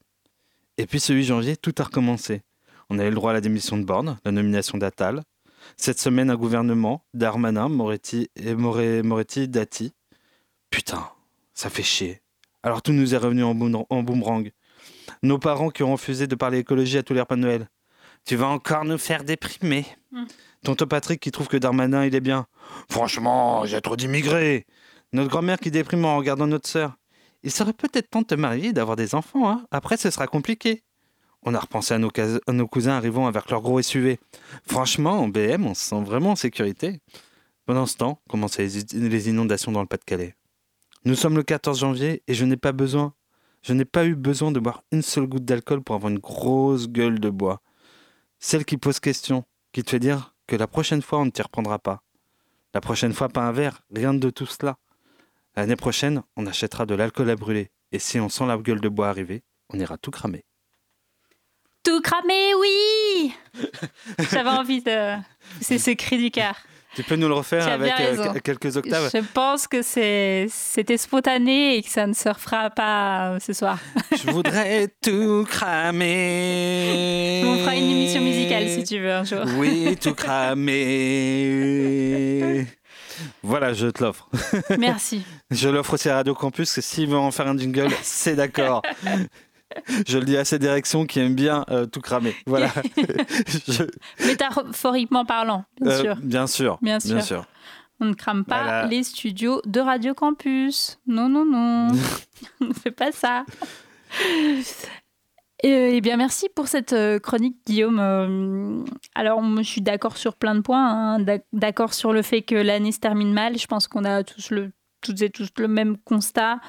Et puis ce 8 janvier, tout a recommencé. On a eu le droit à la démission de Borne, la nomination d'Attal. Cette semaine, un gouvernement, Darmanin, Moretti et Moretti Dati. Putain, ça fait chier. Alors tout nous est revenu en, boomerang. Nos parents qui ont refusé de parler écologie à tous les repas de Noël. Tu vas encore nous faire déprimer. Hum. Tonton Patrick qui trouve que Darmanin, il est bien. Franchement, j'ai trop d'immigrés. Notre grand-mère qui déprime en regardant notre sœur. Il serait peut-être temps de te marier et d'avoir des enfants, hein Après, ce sera compliqué. On a repensé à nos, nos, cousins arrivant avec leur gros SUV. Franchement, en BM, on se sent vraiment en sécurité. Pendant ce temps, commençaient les inondations dans le Pas-de-Calais. Nous sommes le 14 janvier et je n'ai pas besoin, je n'ai pas eu besoin de boire une seule goutte d'alcool pour avoir une grosse gueule de bois. Celle qui pose question, qui te fait dire que la prochaine fois, on ne t'y reprendra pas. La prochaine fois, pas un verre, rien de tout cela. L'année prochaine, on achètera de l'alcool à brûler. Et si on sent la gueule de bois arriver, on ira tout cramer. Tout cramer, oui J'avais envie de. C'est ce cri du cœur. Tu peux nous le refaire avec euh, quelques octaves Je pense que c'est c'était spontané et que ça ne se refera pas euh, ce soir. Je voudrais tout cramer. On fera une émission musicale si tu veux un jour. Oui, tout cramer. Voilà, je te l'offre. Merci. Je l'offre aussi à Radio Campus, que s'ils veulent en faire un jingle, c'est d'accord. Je le dis à ces directions qui aiment bien euh, tout cramer. Voilà. Je- Métaphoriquement parlant, bien euh, sûr. bien sûr. Bien sûr. On ne crame pas Voilà. les studios de Radio Campus. Non, non, non. On ne fait pas ça. Eh bien, merci pour cette euh, chronique, Guillaume. Alors, je suis d'accord sur plein de points. hein. D'ac- D'accord sur le fait que l'année se termine mal. Je pense qu'on a tous le, toutes et tous le même constat.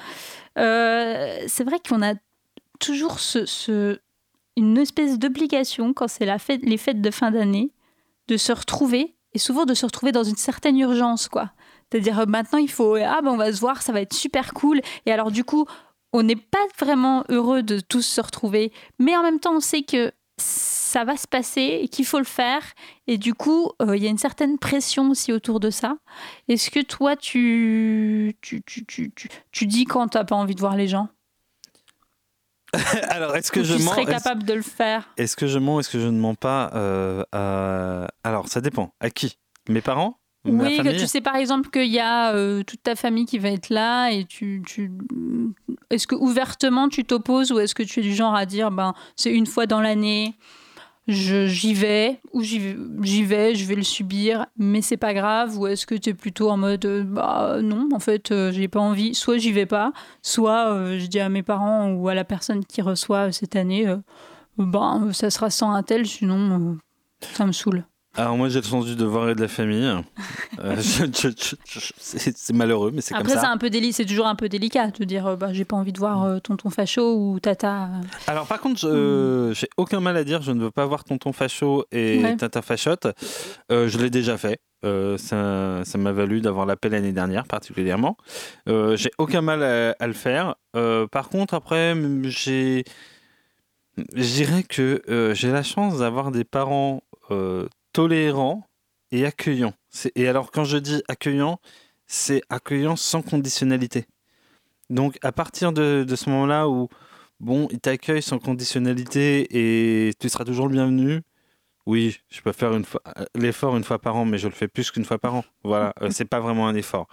Euh, c'est vrai qu'on a toujours une espèce d'obligation quand c'est les fêtes de fin d'année de se retrouver et souvent de se retrouver dans une certaine urgence, quoi. C'est-à-dire euh, maintenant il faut ah ben on va se voir, ça va être super cool. Et alors du coup on n'est pas vraiment heureux de tous se retrouver, mais en même temps on sait que ça va se passer et qu'il faut le faire. Et du coup, euh, il y a une certaine pression aussi autour de ça. Est-ce que toi, tu, tu, tu, tu, tu, tu dis quand tu n'as pas envie de voir les gens? Alors, est-ce que je tu mens serais Est-ce- capable de le faire Est-ce que je mens Est-ce que je ne mens pas euh, Alors, ça dépend. À qui? Mes parents? Oui, que tu sais par exemple qu'il y a euh, toute ta famille qui va être là et tu, tu... est-ce que ouvertement tu t'opposes ou est-ce que tu es du genre à dire ben c'est une fois dans l'année, j'y vais ou j'y vais, je vais le subir, mais c'est pas grave ou est-ce que tu es plutôt en mode euh, bah non en fait euh, j'ai pas envie, soit j'y vais pas, soit euh, je dis à mes parents ou à la personne qui reçoit cette année euh, ben ça sera sans un tel sinon euh, ça me saoule. Alors, moi, j'ai le sens du devoir et de la famille. Euh, c'est malheureux, mais c'est comme Après, c'est ça. un peu c'est toujours un peu délicat de dire euh, bah, j'ai pas envie de voir euh, tonton facho ou tata. Alors par contre, je- j'ai aucun mal à dire, je ne veux pas voir Tonton Facho et Ouais. Tata Fachotte. Je l'ai déjà fait. Ça ça m'a valu d'avoir la paix l'année dernière particulièrement. J'ai aucun mal à, à le faire. Par contre, après, j'ai, je dirais que j'ai la chance d'avoir des parents euh, tolérants et accueillants. C'est- Et alors quand je dis accueillant, c'est accueillant sans conditionnalité. Donc à partir de, de ce moment-là où bon, ils t'accueillent sans conditionnalité et tu seras toujours le bienvenu. Oui, je peux faire fois l'effort une fois par an, mais je le fais plus qu'une fois par an. Voilà, euh, c'est pas vraiment un effort.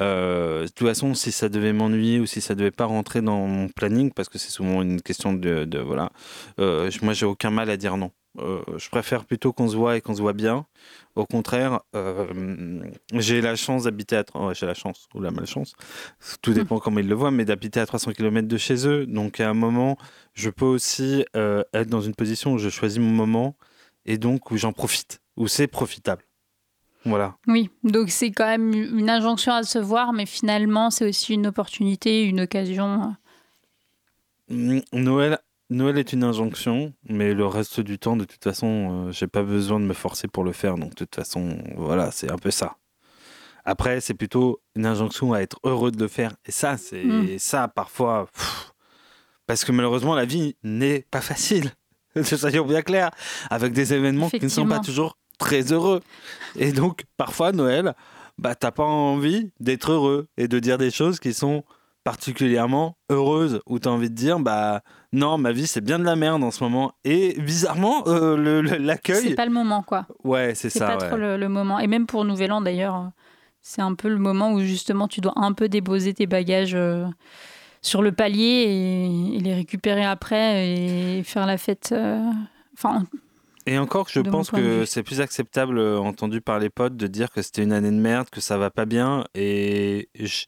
Euh, de toute façon, si ça devait m'ennuyer ou si ça devait pas rentrer dans mon planning, parce que c'est souvent une question de, de- voilà, euh, moi j'ai aucun mal à dire non. Euh, je préfère plutôt qu'on se voit et qu'on se voit bien. Au contraire, euh, j'ai la chance d'habiter à... j'ai la chance ou la malchance, tout dépend comment ils le voient, mais d'habiter à 300 km de chez eux. Donc à un moment, je peux aussi euh, être dans une position où je choisis mon moment et donc où j'en profite, où c'est profitable. Voilà. Oui, donc c'est quand même une injonction à se voir, mais finalement c'est aussi une opportunité, une occasion. Noël, Noël est une injonction, mais le reste du temps, de toute façon, euh, j'ai pas besoin de me forcer pour le faire. Donc, de toute façon, voilà, c'est un peu ça. Après, c'est plutôt une injonction à être heureux de le faire. Et ça, c'est Mm. ça, parfois. pff, parce que malheureusement, la vie n'est pas facile. Soyons bien clairs. Avec des événements qui ne sont pas toujours très heureux. Et donc, parfois, Noël, bah, t'as pas envie d'être heureux et de dire des choses qui sont particulièrement heureuses, où tu as envie de dire, bah non, ma vie c'est bien de la merde en ce moment. Et bizarrement, euh, l'accueil. C'est pas le moment, quoi. Ouais, c'est C'est ça. pas ouais. trop le, le moment. Et même pour Nouvel An d'ailleurs, c'est un peu le moment où justement tu dois un peu déposer tes bagages euh, sur le palier et, et les récupérer après et faire la fête. euh, Enfin, Et encore, je pense que c'est plus acceptable, euh, entendu par les potes, de dire que c'était une année de merde, que ça va pas bien. Et j-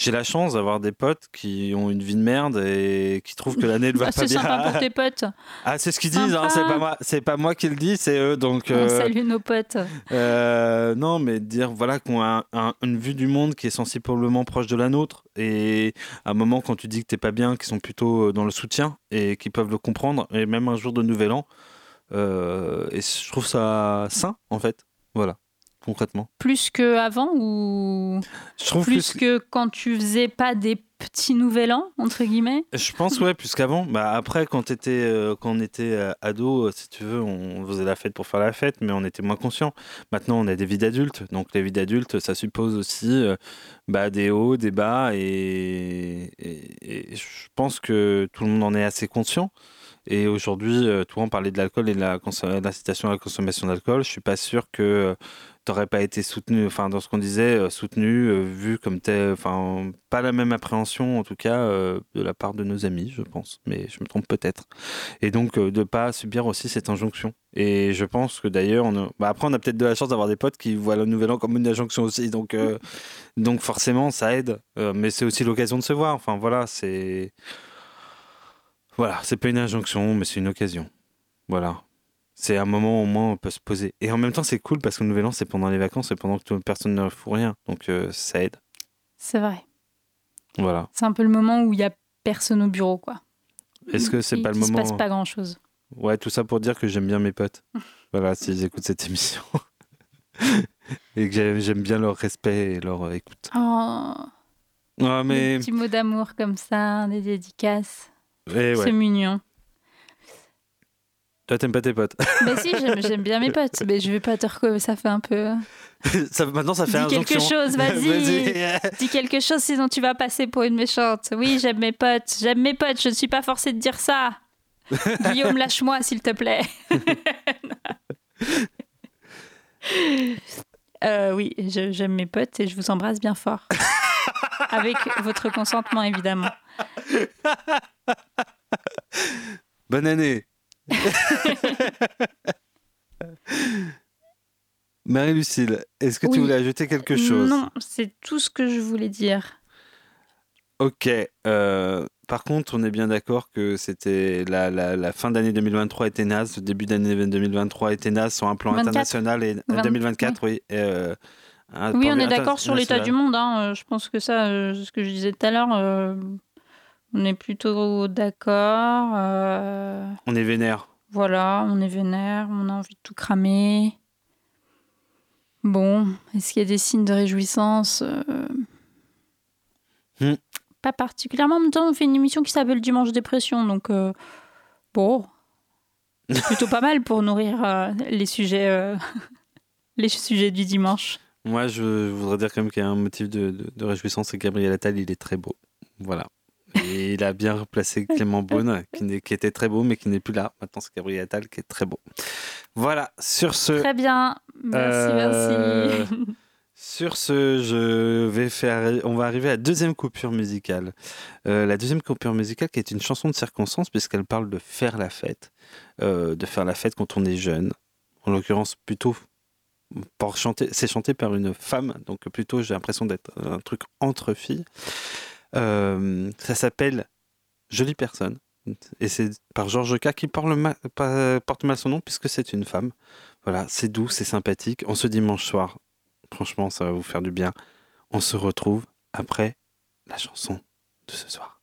j'ai la chance d'avoir des potes qui ont une vie de merde et qui trouvent que l'année ne va ah, pas c'est bien. sympa pour tes potes. Ah, c'est ce qu'ils disent, hein, c'est pas moi, c'est pas moi qui le dis, c'est eux. Donc, On euh, salue nos potes. Euh, non, mais dire voilà qu'on a un- une vue du monde qui est sensiblement proche de la nôtre et à un moment quand tu dis que t'es pas bien, qui sont plutôt euh, dans le soutien et qui peuvent le comprendre et même un jour de Nouvel An, euh, et je trouve ça sain en fait. Voilà. Concrètement Plus qu'avant ou Je trouve plus plus- que quand tu faisais pas des petits nouvel an, entre guillemets? Je pense, ouais, plus qu'avant. Bah, après, quand, euh, quand on était euh, ado, euh, si tu veux, on faisait la fête pour faire la fête, mais on était moins conscient. Maintenant, on a des vies d'adultes. Donc, les vies d'adultes, ça suppose aussi euh, bah, des hauts, des bas. Et, et- et je pense que tout le monde en est assez conscient. Et aujourd'hui, euh, toi, on parlait de l'alcool et de la à la consommation d'alcool. Je suis pas sûr que tu n'aurais pas été soutenu, enfin, dans ce qu'on disait, euh, soutenu, euh, vu comme tel, enfin, pas la même appréhension, en tout cas, euh, de la part de nos amis, je pense. Mais je me trompe peut-être. Et donc, euh, de pas subir aussi cette injonction. Et je pense que d'ailleurs, on a- bah, après, on a peut-être de la chance d'avoir des potes qui voient le nouvel an comme une injonction aussi. Donc, euh, donc forcément, ça aide. Mais c'est aussi l'occasion de se voir. Enfin, voilà, c'est. Voilà, c'est pas une injonction, mais c'est une occasion. Voilà. C'est un moment où au moins on peut se poser. Et en même temps, c'est cool parce que le nouvel an, c'est pendant les vacances et pendant que personne ne fout rien. Donc euh, ça aide. C'est vrai. Voilà. C'est un peu le moment où il y a personne au bureau, quoi. Est-ce que c'est pas le il se moment passe pas grand-chose. Ouais, tout ça pour dire que j'aime bien mes potes. voilà, s'ils écoutent cette émission. et que j'aime- bien leur respect et leur euh, écoute. Oh, Ouais, mais. des petits mots d'amour comme ça, des dédicaces. Eh ouais. C'est mignon. Toi, t'aimes pas tes potes. Mais si, j'aime bien mes potes. Mais je vais pas te recommencer, ça fait un peu... ça, maintenant, ça fait Dis quelque chose, vas-y. Dis quelque chose, sinon tu vas passer pour une méchante. Oui, j'aime mes potes. J'aime mes potes. Je ne suis pas forcée de dire ça. Guillaume, lâche-moi, s'il te plaît. Euh, oui, j'aime mes potes et je vous embrasse bien fort. Avec votre consentement, évidemment. Bonne année. Marie-Lucille, est-ce que tu voulais ajouter quelque chose? Non, c'est tout ce que je voulais dire. Ok. euh, par contre, on est bien d'accord que c'était la, la, la fin d'année 2023 était naze, le début d'année 2023 était naze sur un plan 24. international et Vingt- 2024, oui. euh, Oui, on est d'accord sur l'état du monde. hein. Euh, Je pense que ça, ce que je disais tout à l'heure, on est plutôt d'accord. euh, On est vénère. Voilà, on est vénère, on a envie de tout cramer. Bon, est-ce qu'il y a des signes de réjouissance Euh, Hmm. Pas particulièrement. En même temps, on fait une émission qui s'appelle Dimanche Dépression, donc euh, bon, c'est plutôt pas mal pour nourrir les sujets, les sujets du dimanche. Moi, je voudrais dire quand même qu'il y a un motif de, de, de réjouissance, c'est que Gabriel Attal, il est très beau. Voilà. Et il a bien replacé Clément Beaune, qui, était très beau, mais qui n'est plus là. Maintenant, c'est Gabriel Attal qui est très beau. Voilà, sur ce... Très bien, merci, Euh, merci. Sur ce, je vais faire. On va arriver à la deuxième coupure musicale. Euh, la deuxième coupure musicale qui est une chanson de circonstance puisqu'elle parle de faire la fête, Euh, de faire la fête quand on est jeune. En l'occurrence, plutôt pour chanter. C'est chanté par une femme, donc plutôt j'ai l'impression d'être un truc entre filles. Euh, ça s'appelle Jolie personne. Et c'est par Georges K qui porte, le ma- pas- porte mal son nom puisque c'est une femme. Voilà, c'est doux, c'est sympathique. En ce dimanche soir, franchement, ça va vous faire du bien. On se retrouve après la chanson de ce soir.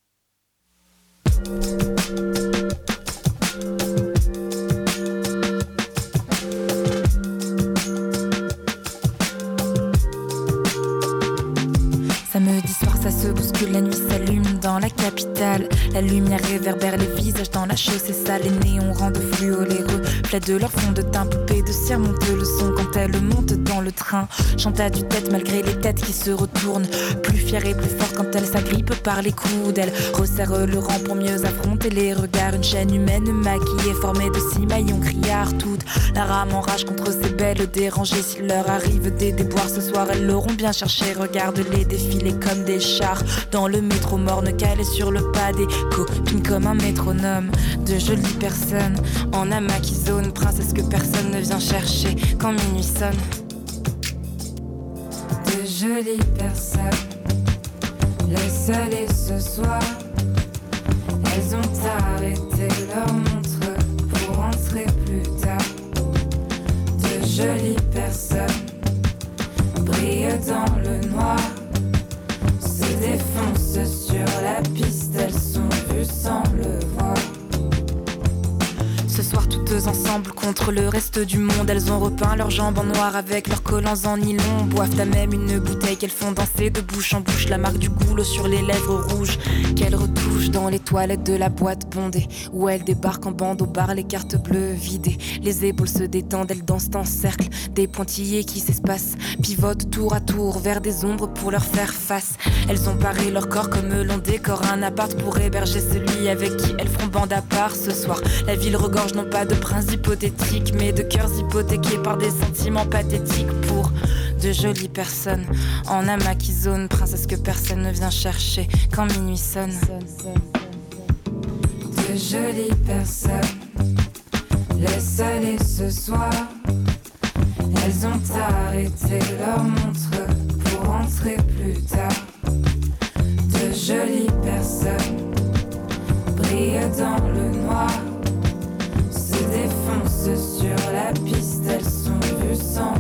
La nuit s'allume dans la capitale. La lumière réverbère les visages dans la chaussée sale. Les néons rendent fluo les de leur fond de teint. Poupée de cire monte le son quand elle monte dans le train. Chante à tue-tête malgré les têtes qui se retournent. Plus fière et plus forte quand elle s'agrippe par les coudes. Elle resserre le rang pour mieux affronter les regards. Une chaîne humaine maquillée, formée de six maillons criards. Toutes la rame en rage contre ces belles dérangées. S'il leur arrive des déboires ce soir, elles l'auront bien cherché. Regarde-les défiler comme des dans le métro morne calé sur le pas des copines comme un métronome. De jolies personnes en qui zone, princesse que personne ne vient chercher quand minuit sonne. De jolies personnes, les seules ce soir, elles ont arrêté leur montre pour rentrer plus tard. De jolies personnes brillent dans le noir sans le voir. Ensemble contre le reste du monde. Elles ont repeint leurs jambes en noir avec leurs collants en nylon. Boivent à même une bouteille qu'elles font danser de bouche en bouche. La marque du goulot sur les lèvres rouges qu'elles retouchent dans les toilettes de la boîte bondée. Où elles débarquent en bande au bar, les cartes bleues vidées. Les épaules se détendent, elles dansent en cercle. Des pointillés qui s'espacent, pivotent tour à tour vers des ombres pour leur faire face. Elles ont paré leur corps comme l'on décore un appart pour héberger celui avec qui elles feront bande à part ce soir. La ville regorge non pas de princes hypothétiques, mais de cœurs hypothéqués par des sentiments pathétiques pour de jolies personnes en amas qui zone, princesse que personne ne vient chercher quand minuit sonne. De jolies personnes, laisse aller ce soir. Elles ont arrêté leur montre pour rentrer plus tard. De jolies personnes brillent dans le noir, sur la piste, elles sont vues sans.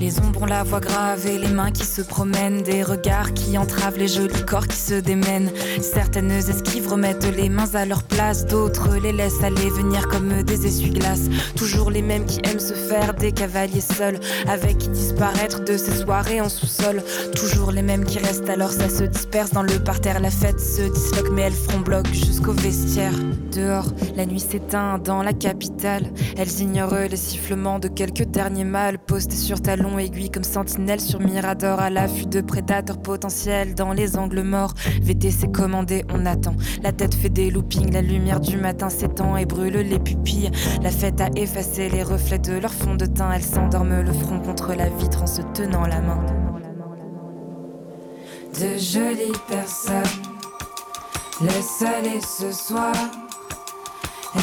Les ombres ont la voix grave et les mains qui se promènent, des regards qui entravent les jolis corps qui se démènent. Certaines esquivent, remettent les mains à leur place, d'autres les laissent aller venir comme des essuie-glaces. Toujours les mêmes qui aiment se faire des cavaliers seuls, avec qui disparaître de ces soirées en sous-sol. Toujours les mêmes qui restent alors ça se disperse dans le parterre, la fête se disloque mais elles feront bloc jusqu'au vestiaire. Dehors, la nuit s'éteint dans la capitale. Elles ignorent les sifflements de quelques derniers mâles postés sur talons aiguilles comme sentinelles sur Mirador à l'affût de prédateurs potentiels dans les angles morts. VTC commandé, on attend. La tête fait des loopings, la lumière du matin s'étend et brûle les pupilles. La fête a effacé les reflets de leur fond de teint. Elles s'endorment le front contre la vitre en se tenant la main. De jolies personnes, laisse aller ce soir.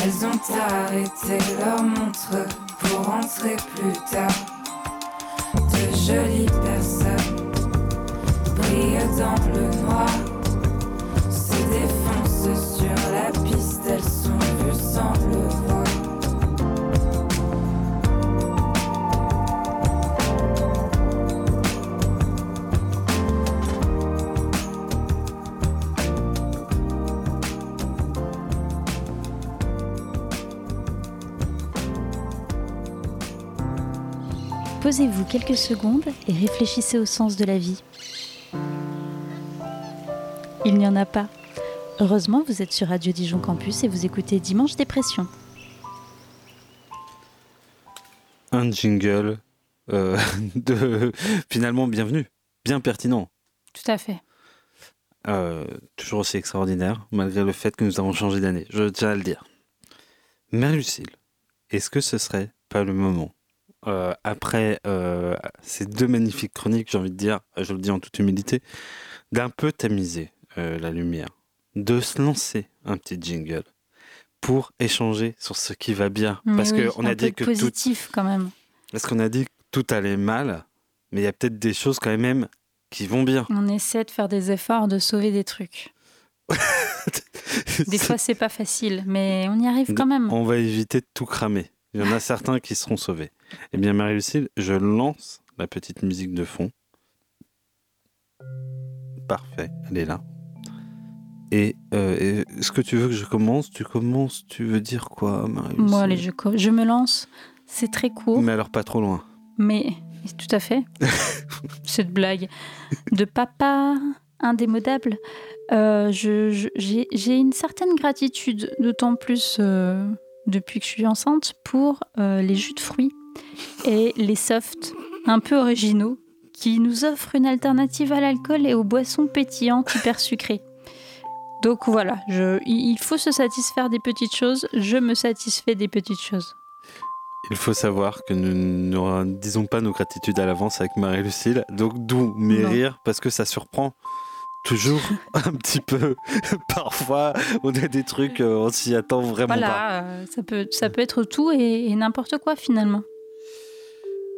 Elles ont arrêté leur montre pour rentrer plus tard. De jolies personnes brillent dans le noir, Posez-vous quelques secondes et réfléchissez au sens de la vie. Il n'y en a pas. Heureusement, vous êtes sur Radio Dijon Campus et vous écoutez Dimanche Dépression. Un jingle euh, de finalement bienvenue, bien pertinent. Tout à fait. Euh, toujours aussi extraordinaire, malgré le fait que nous avons changé d'année. Je tiens à le dire. Mère Lucille, est-ce que ce serait pas le moment euh, après euh, ces deux magnifiques chroniques, j'ai envie de dire, je le dis en toute humilité, d'un peu tamiser euh, la lumière, de se lancer un petit jingle pour échanger sur ce qui va bien. Parce oui, qu'on a dit que positif quand même. tout, parce qu'on a dit que tout allait mal, mais il y a peut-être des choses quand même qui vont bien. On essaie de faire des efforts, de sauver des trucs. Des fois, c'est pas facile, mais on y arrive quand même. On va éviter de tout cramer. Il y en a certains qui seront sauvés. Eh bien, Marie-Lucille, je lance la petite musique de fond. Parfait, elle est là. Et euh, est-ce que tu veux que je commence? Tu commences Tu veux dire quoi, Marie-Lucille Moi, allez, je, je me lance. C'est très court, Mais alors pas trop loin. mais tout à fait. Cette blague de papa indémodable. Euh, J'ai j'ai une certaine gratitude, d'autant plus euh, depuis que je suis enceinte, pour euh, les jus de fruits et les softs un peu originaux qui nous offrent une alternative à l'alcool et aux boissons pétillantes hyper sucrées. Donc voilà, je, il faut se satisfaire des petites choses. Je me satisfais des petites choses. Il faut savoir que nous ne disons pas nos gratitudes à l'avance avec Marie-Lucille, donc d'où mes Non. rires, parce que ça surprend toujours un petit peu. Parfois, on a des trucs, euh, on s'y attend vraiment pas. Voilà, euh, ça peut, ça peut être tout et, et n'importe quoi finalement.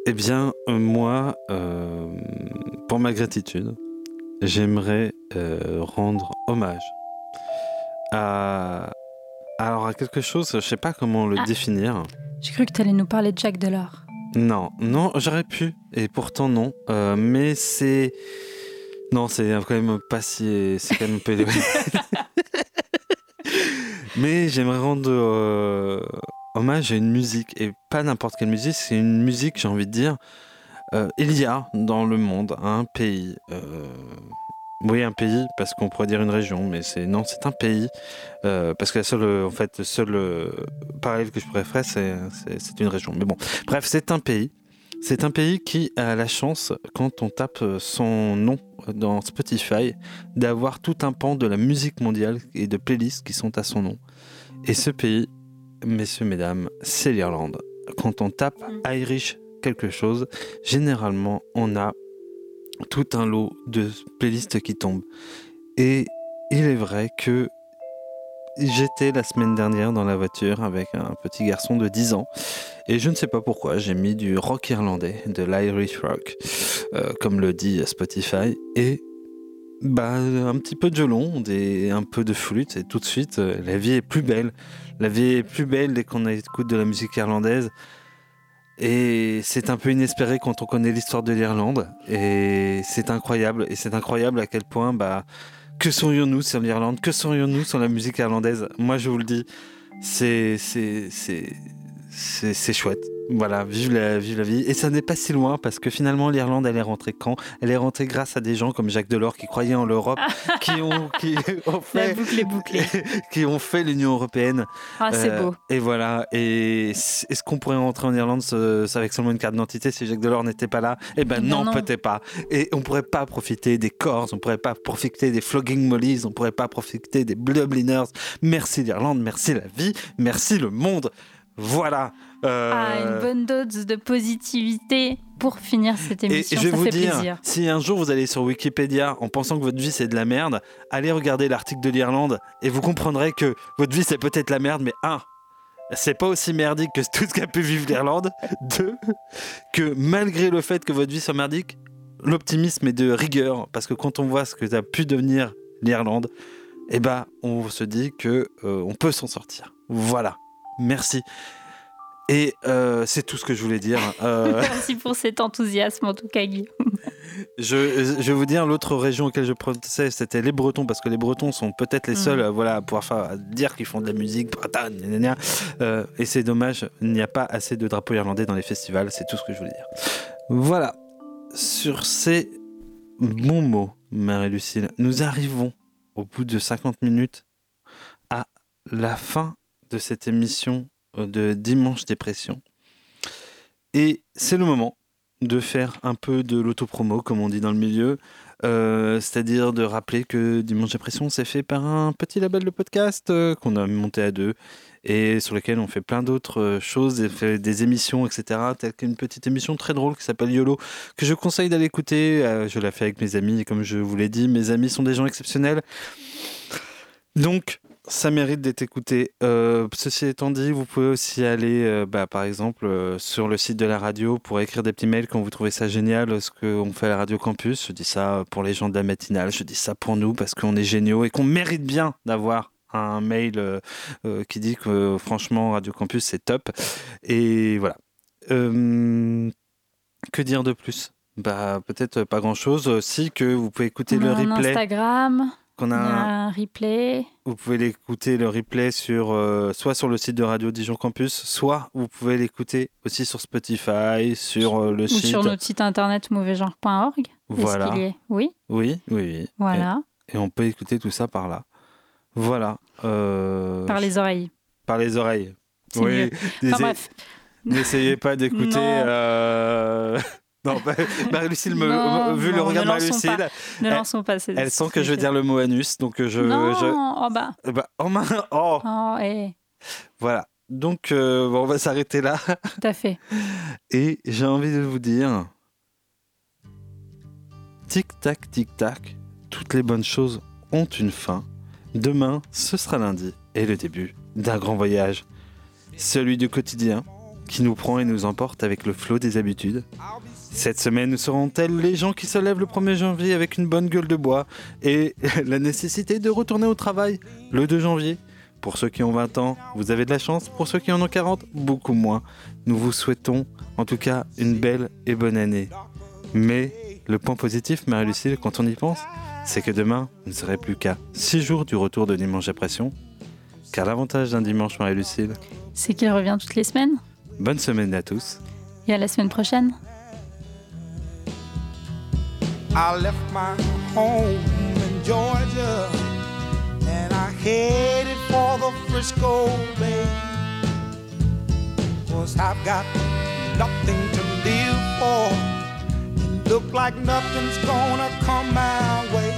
Eh bien, euh, moi, euh, pour ma gratitude, j'aimerais euh, rendre hommage à, alors à quelque chose, je sais pas comment le Ah. définir. J'ai cru que tu allais nous parler de Jack Delors. Non, non, j'aurais pu, et pourtant non. Euh, mais c'est, non, c'est quand même pas si, c'est quand même un peu. Mais j'aimerais rendre euh, hommage à une musique, et pas n'importe quelle musique, c'est une musique, j'ai envie de dire, euh, il y a dans le monde un pays, euh, oui un pays, parce qu'on pourrait dire une région, mais c'est non, c'est un pays, euh, parce que la seule, en fait, le seul parallèle que je pourrais faire, c'est une région. Mais bon, bref, c'est un pays. C'est un pays qui a la chance, quand on tape son nom dans Spotify, d'avoir tout un pan de la musique mondiale et de playlists qui sont à son nom. Et ce pays, messieurs, mesdames, c'est l'Irlande. Quand on tape Irish quelque chose, généralement, on a tout un lot de playlists qui tombent. Et il est vrai que j'étais la semaine dernière dans la voiture avec un petit garçon de 10 ans et je ne sais pas pourquoi j'ai mis du rock irlandais, de l'Irish rock, euh, comme le dit Spotify, et bah, un petit peu de violon, des, un peu de flûte, et tout de suite, euh, la vie est plus belle. La vie est plus belle dès qu'on écoute de la musique irlandaise. Et c'est un peu inespéré quand on connaît l'histoire de l'Irlande. Et c'est incroyable. Et c'est incroyable à quel point, bah, que serions-nous sur l'Irlande? Que serions-nous sur la musique irlandaise? Moi, je vous le dis, c'est, c'est, c'est, chouette. Voilà, vive la, vive la vie. Et ça n'est pas si loin parce que finalement, l'Irlande, elle est rentrée quand? Elle est rentrée grâce à des gens comme Jacques Delors qui croyaient en l'Europe, qui ont, qui ont fait, La boucle est bouclée. qui ont fait l'Union européenne. Ah, c'est Euh, beau. Et voilà. Et est-ce qu'on pourrait rentrer en Irlande ce- avec seulement une carte d'identité si Jacques Delors n'était pas là? Eh ben non, non. peut-être pas. Et on pourrait pas profiter des Corrs, on pourrait pas profiter des Flogging Mollies, on pourrait pas profiter des Dubliners. Merci l'Irlande, merci la vie, merci le monde. Voilà. Euh, Ah, une bonne dose de positivité pour finir cette et émission. je vais ça vous fait dire, plaisir. si un jour vous allez sur Wikipédia en pensant que votre vie c'est de la merde, allez regarder l'article de l'Irlande et vous comprendrez que votre vie c'est peut-être la merde, mais un, c'est pas aussi merdique que tout ce qu'a pu vivre l'Irlande. Deux, que malgré le fait que votre vie soit merdique, l'optimisme est de rigueur parce que quand on voit ce que ça a pu devenir l'Irlande, eh ben on se dit que euh, on peut s'en sortir. Voilà. Merci. Et euh, c'est tout ce que je voulais dire. Euh, Merci pour cet enthousiasme, en tout cas, Guillaume. je, je vais vous dire l'autre région auquel je pensais, c'était les Bretons, parce que les Bretons sont peut-être les Mm. seuls euh, voilà, à pouvoir faire, à dire qu'ils font de la musique. gna. Euh, et c'est dommage, il n'y a pas assez de drapeaux irlandais dans les festivals, c'est tout ce que je voulais dire. Voilà. Sur ces bons mots, Marie-Lucille, nous arrivons au bout de 50 minutes à la fin de cette émission euh, de Dimanche Dépression. Et c'est le moment de faire un peu de l'autopromo, comme on dit dans le milieu. Euh, C'est-à-dire de rappeler que Dimanche Dépression, c'est fait par un petit label de podcast euh, qu'on a monté à deux et sur lequel on fait plein d'autres choses, et fait des émissions, etc. Telle qu'une petite émission très drôle qui s'appelle YOLO, que je conseille d'aller écouter. Je la fais avec mes amis, et comme je vous l'ai dit, mes amis sont des gens exceptionnels. Donc, ça mérite d'être écouté. Euh, ceci étant dit, vous pouvez aussi aller, euh, bah, par exemple, euh, sur le site de la radio pour écrire des petits mails quand vous trouvez ça génial, ce qu'on fait à la Radio Campus. Je dis ça pour les gens de la matinale, je dis ça pour nous parce qu'on est géniaux et qu'on mérite bien d'avoir un mail qui dit que franchement Radio Campus c'est top. Et voilà. Que dire de plus? Bah, peut-être pas grand chose. Aussi que vous pouvez écouter le replay. Instagram, Qu'on a a un- replay. vous pouvez l'écouter le replay sur euh, soit sur le site de Radio Dijon Campus, soit vous pouvez l'écouter aussi sur Spotify, sur euh, le Ou site. sur notre site internet mauvaigenre.org. Est-ce Voilà. est? Oui, Oui, oui, oui. voilà. Et, et on peut écouter tout ça par là. Voilà. euh, Par les oreilles. Par les oreilles. Oui. n'essayez- Enfin, bref. N'essayez pas d'écouter. Non. bah, Marie-Lucille, me- Non, vu le regard de Marie-Lucille, ne elle- lançons pas ces- sent que je vais dire le mot anus, donc euh, je. non, je- oh bah. Bah, oh, mince, oh, Oh, eh, voilà. Donc, euh, bon, on va s'arrêter là. tout à fait. Et j'ai envie de vous dire tic-tac, tic-tac, toutes les bonnes choses ont une fin. Demain, ce sera lundi et le début d'un grand voyage. Celui du quotidien qui nous prend et nous emporte avec le flot des habitudes. Cette semaine, tels les gens qui se lèvent le 1er janvier avec une bonne gueule de bois et la nécessité de retourner au travail le 2 janvier? Pour ceux qui ont 20 ans, vous avez de la chance. Pour ceux qui en ont 40, beaucoup moins. Nous vous souhaitons en tout cas une belle et bonne année. Mais le point positif, Marie-Lucille, quand on y pense, c'est que demain, vous ne serez plus qu'à 6 jours du retour de Dimanche Dépression. Car l'avantage d'un dimanche, Marie-Lucille, C'est qu'il revient toutes les semaines. bonne semaine à tous. Et à la semaine prochaine. I left my home in Georgia and I headed for the Frisco Bay. Cause I've got nothing to live for look like nothing's gonna come my way.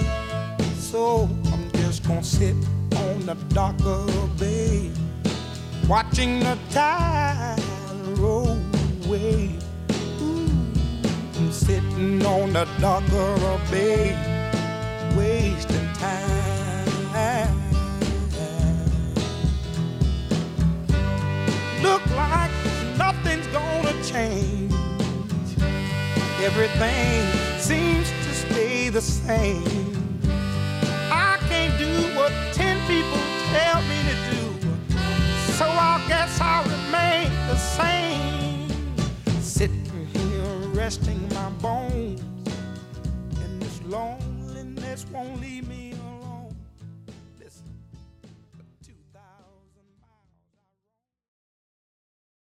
So I'm just gonna sit on the dock of the bay, watching the tide roll away. Sitting on the dock of a bay, wasting time. Look like nothing's gonna change. Everything seems to stay the same. I can't do what ten people tell me to do, so I guess I'll remain the same. Here resting my bones, and this loneliness won't leave me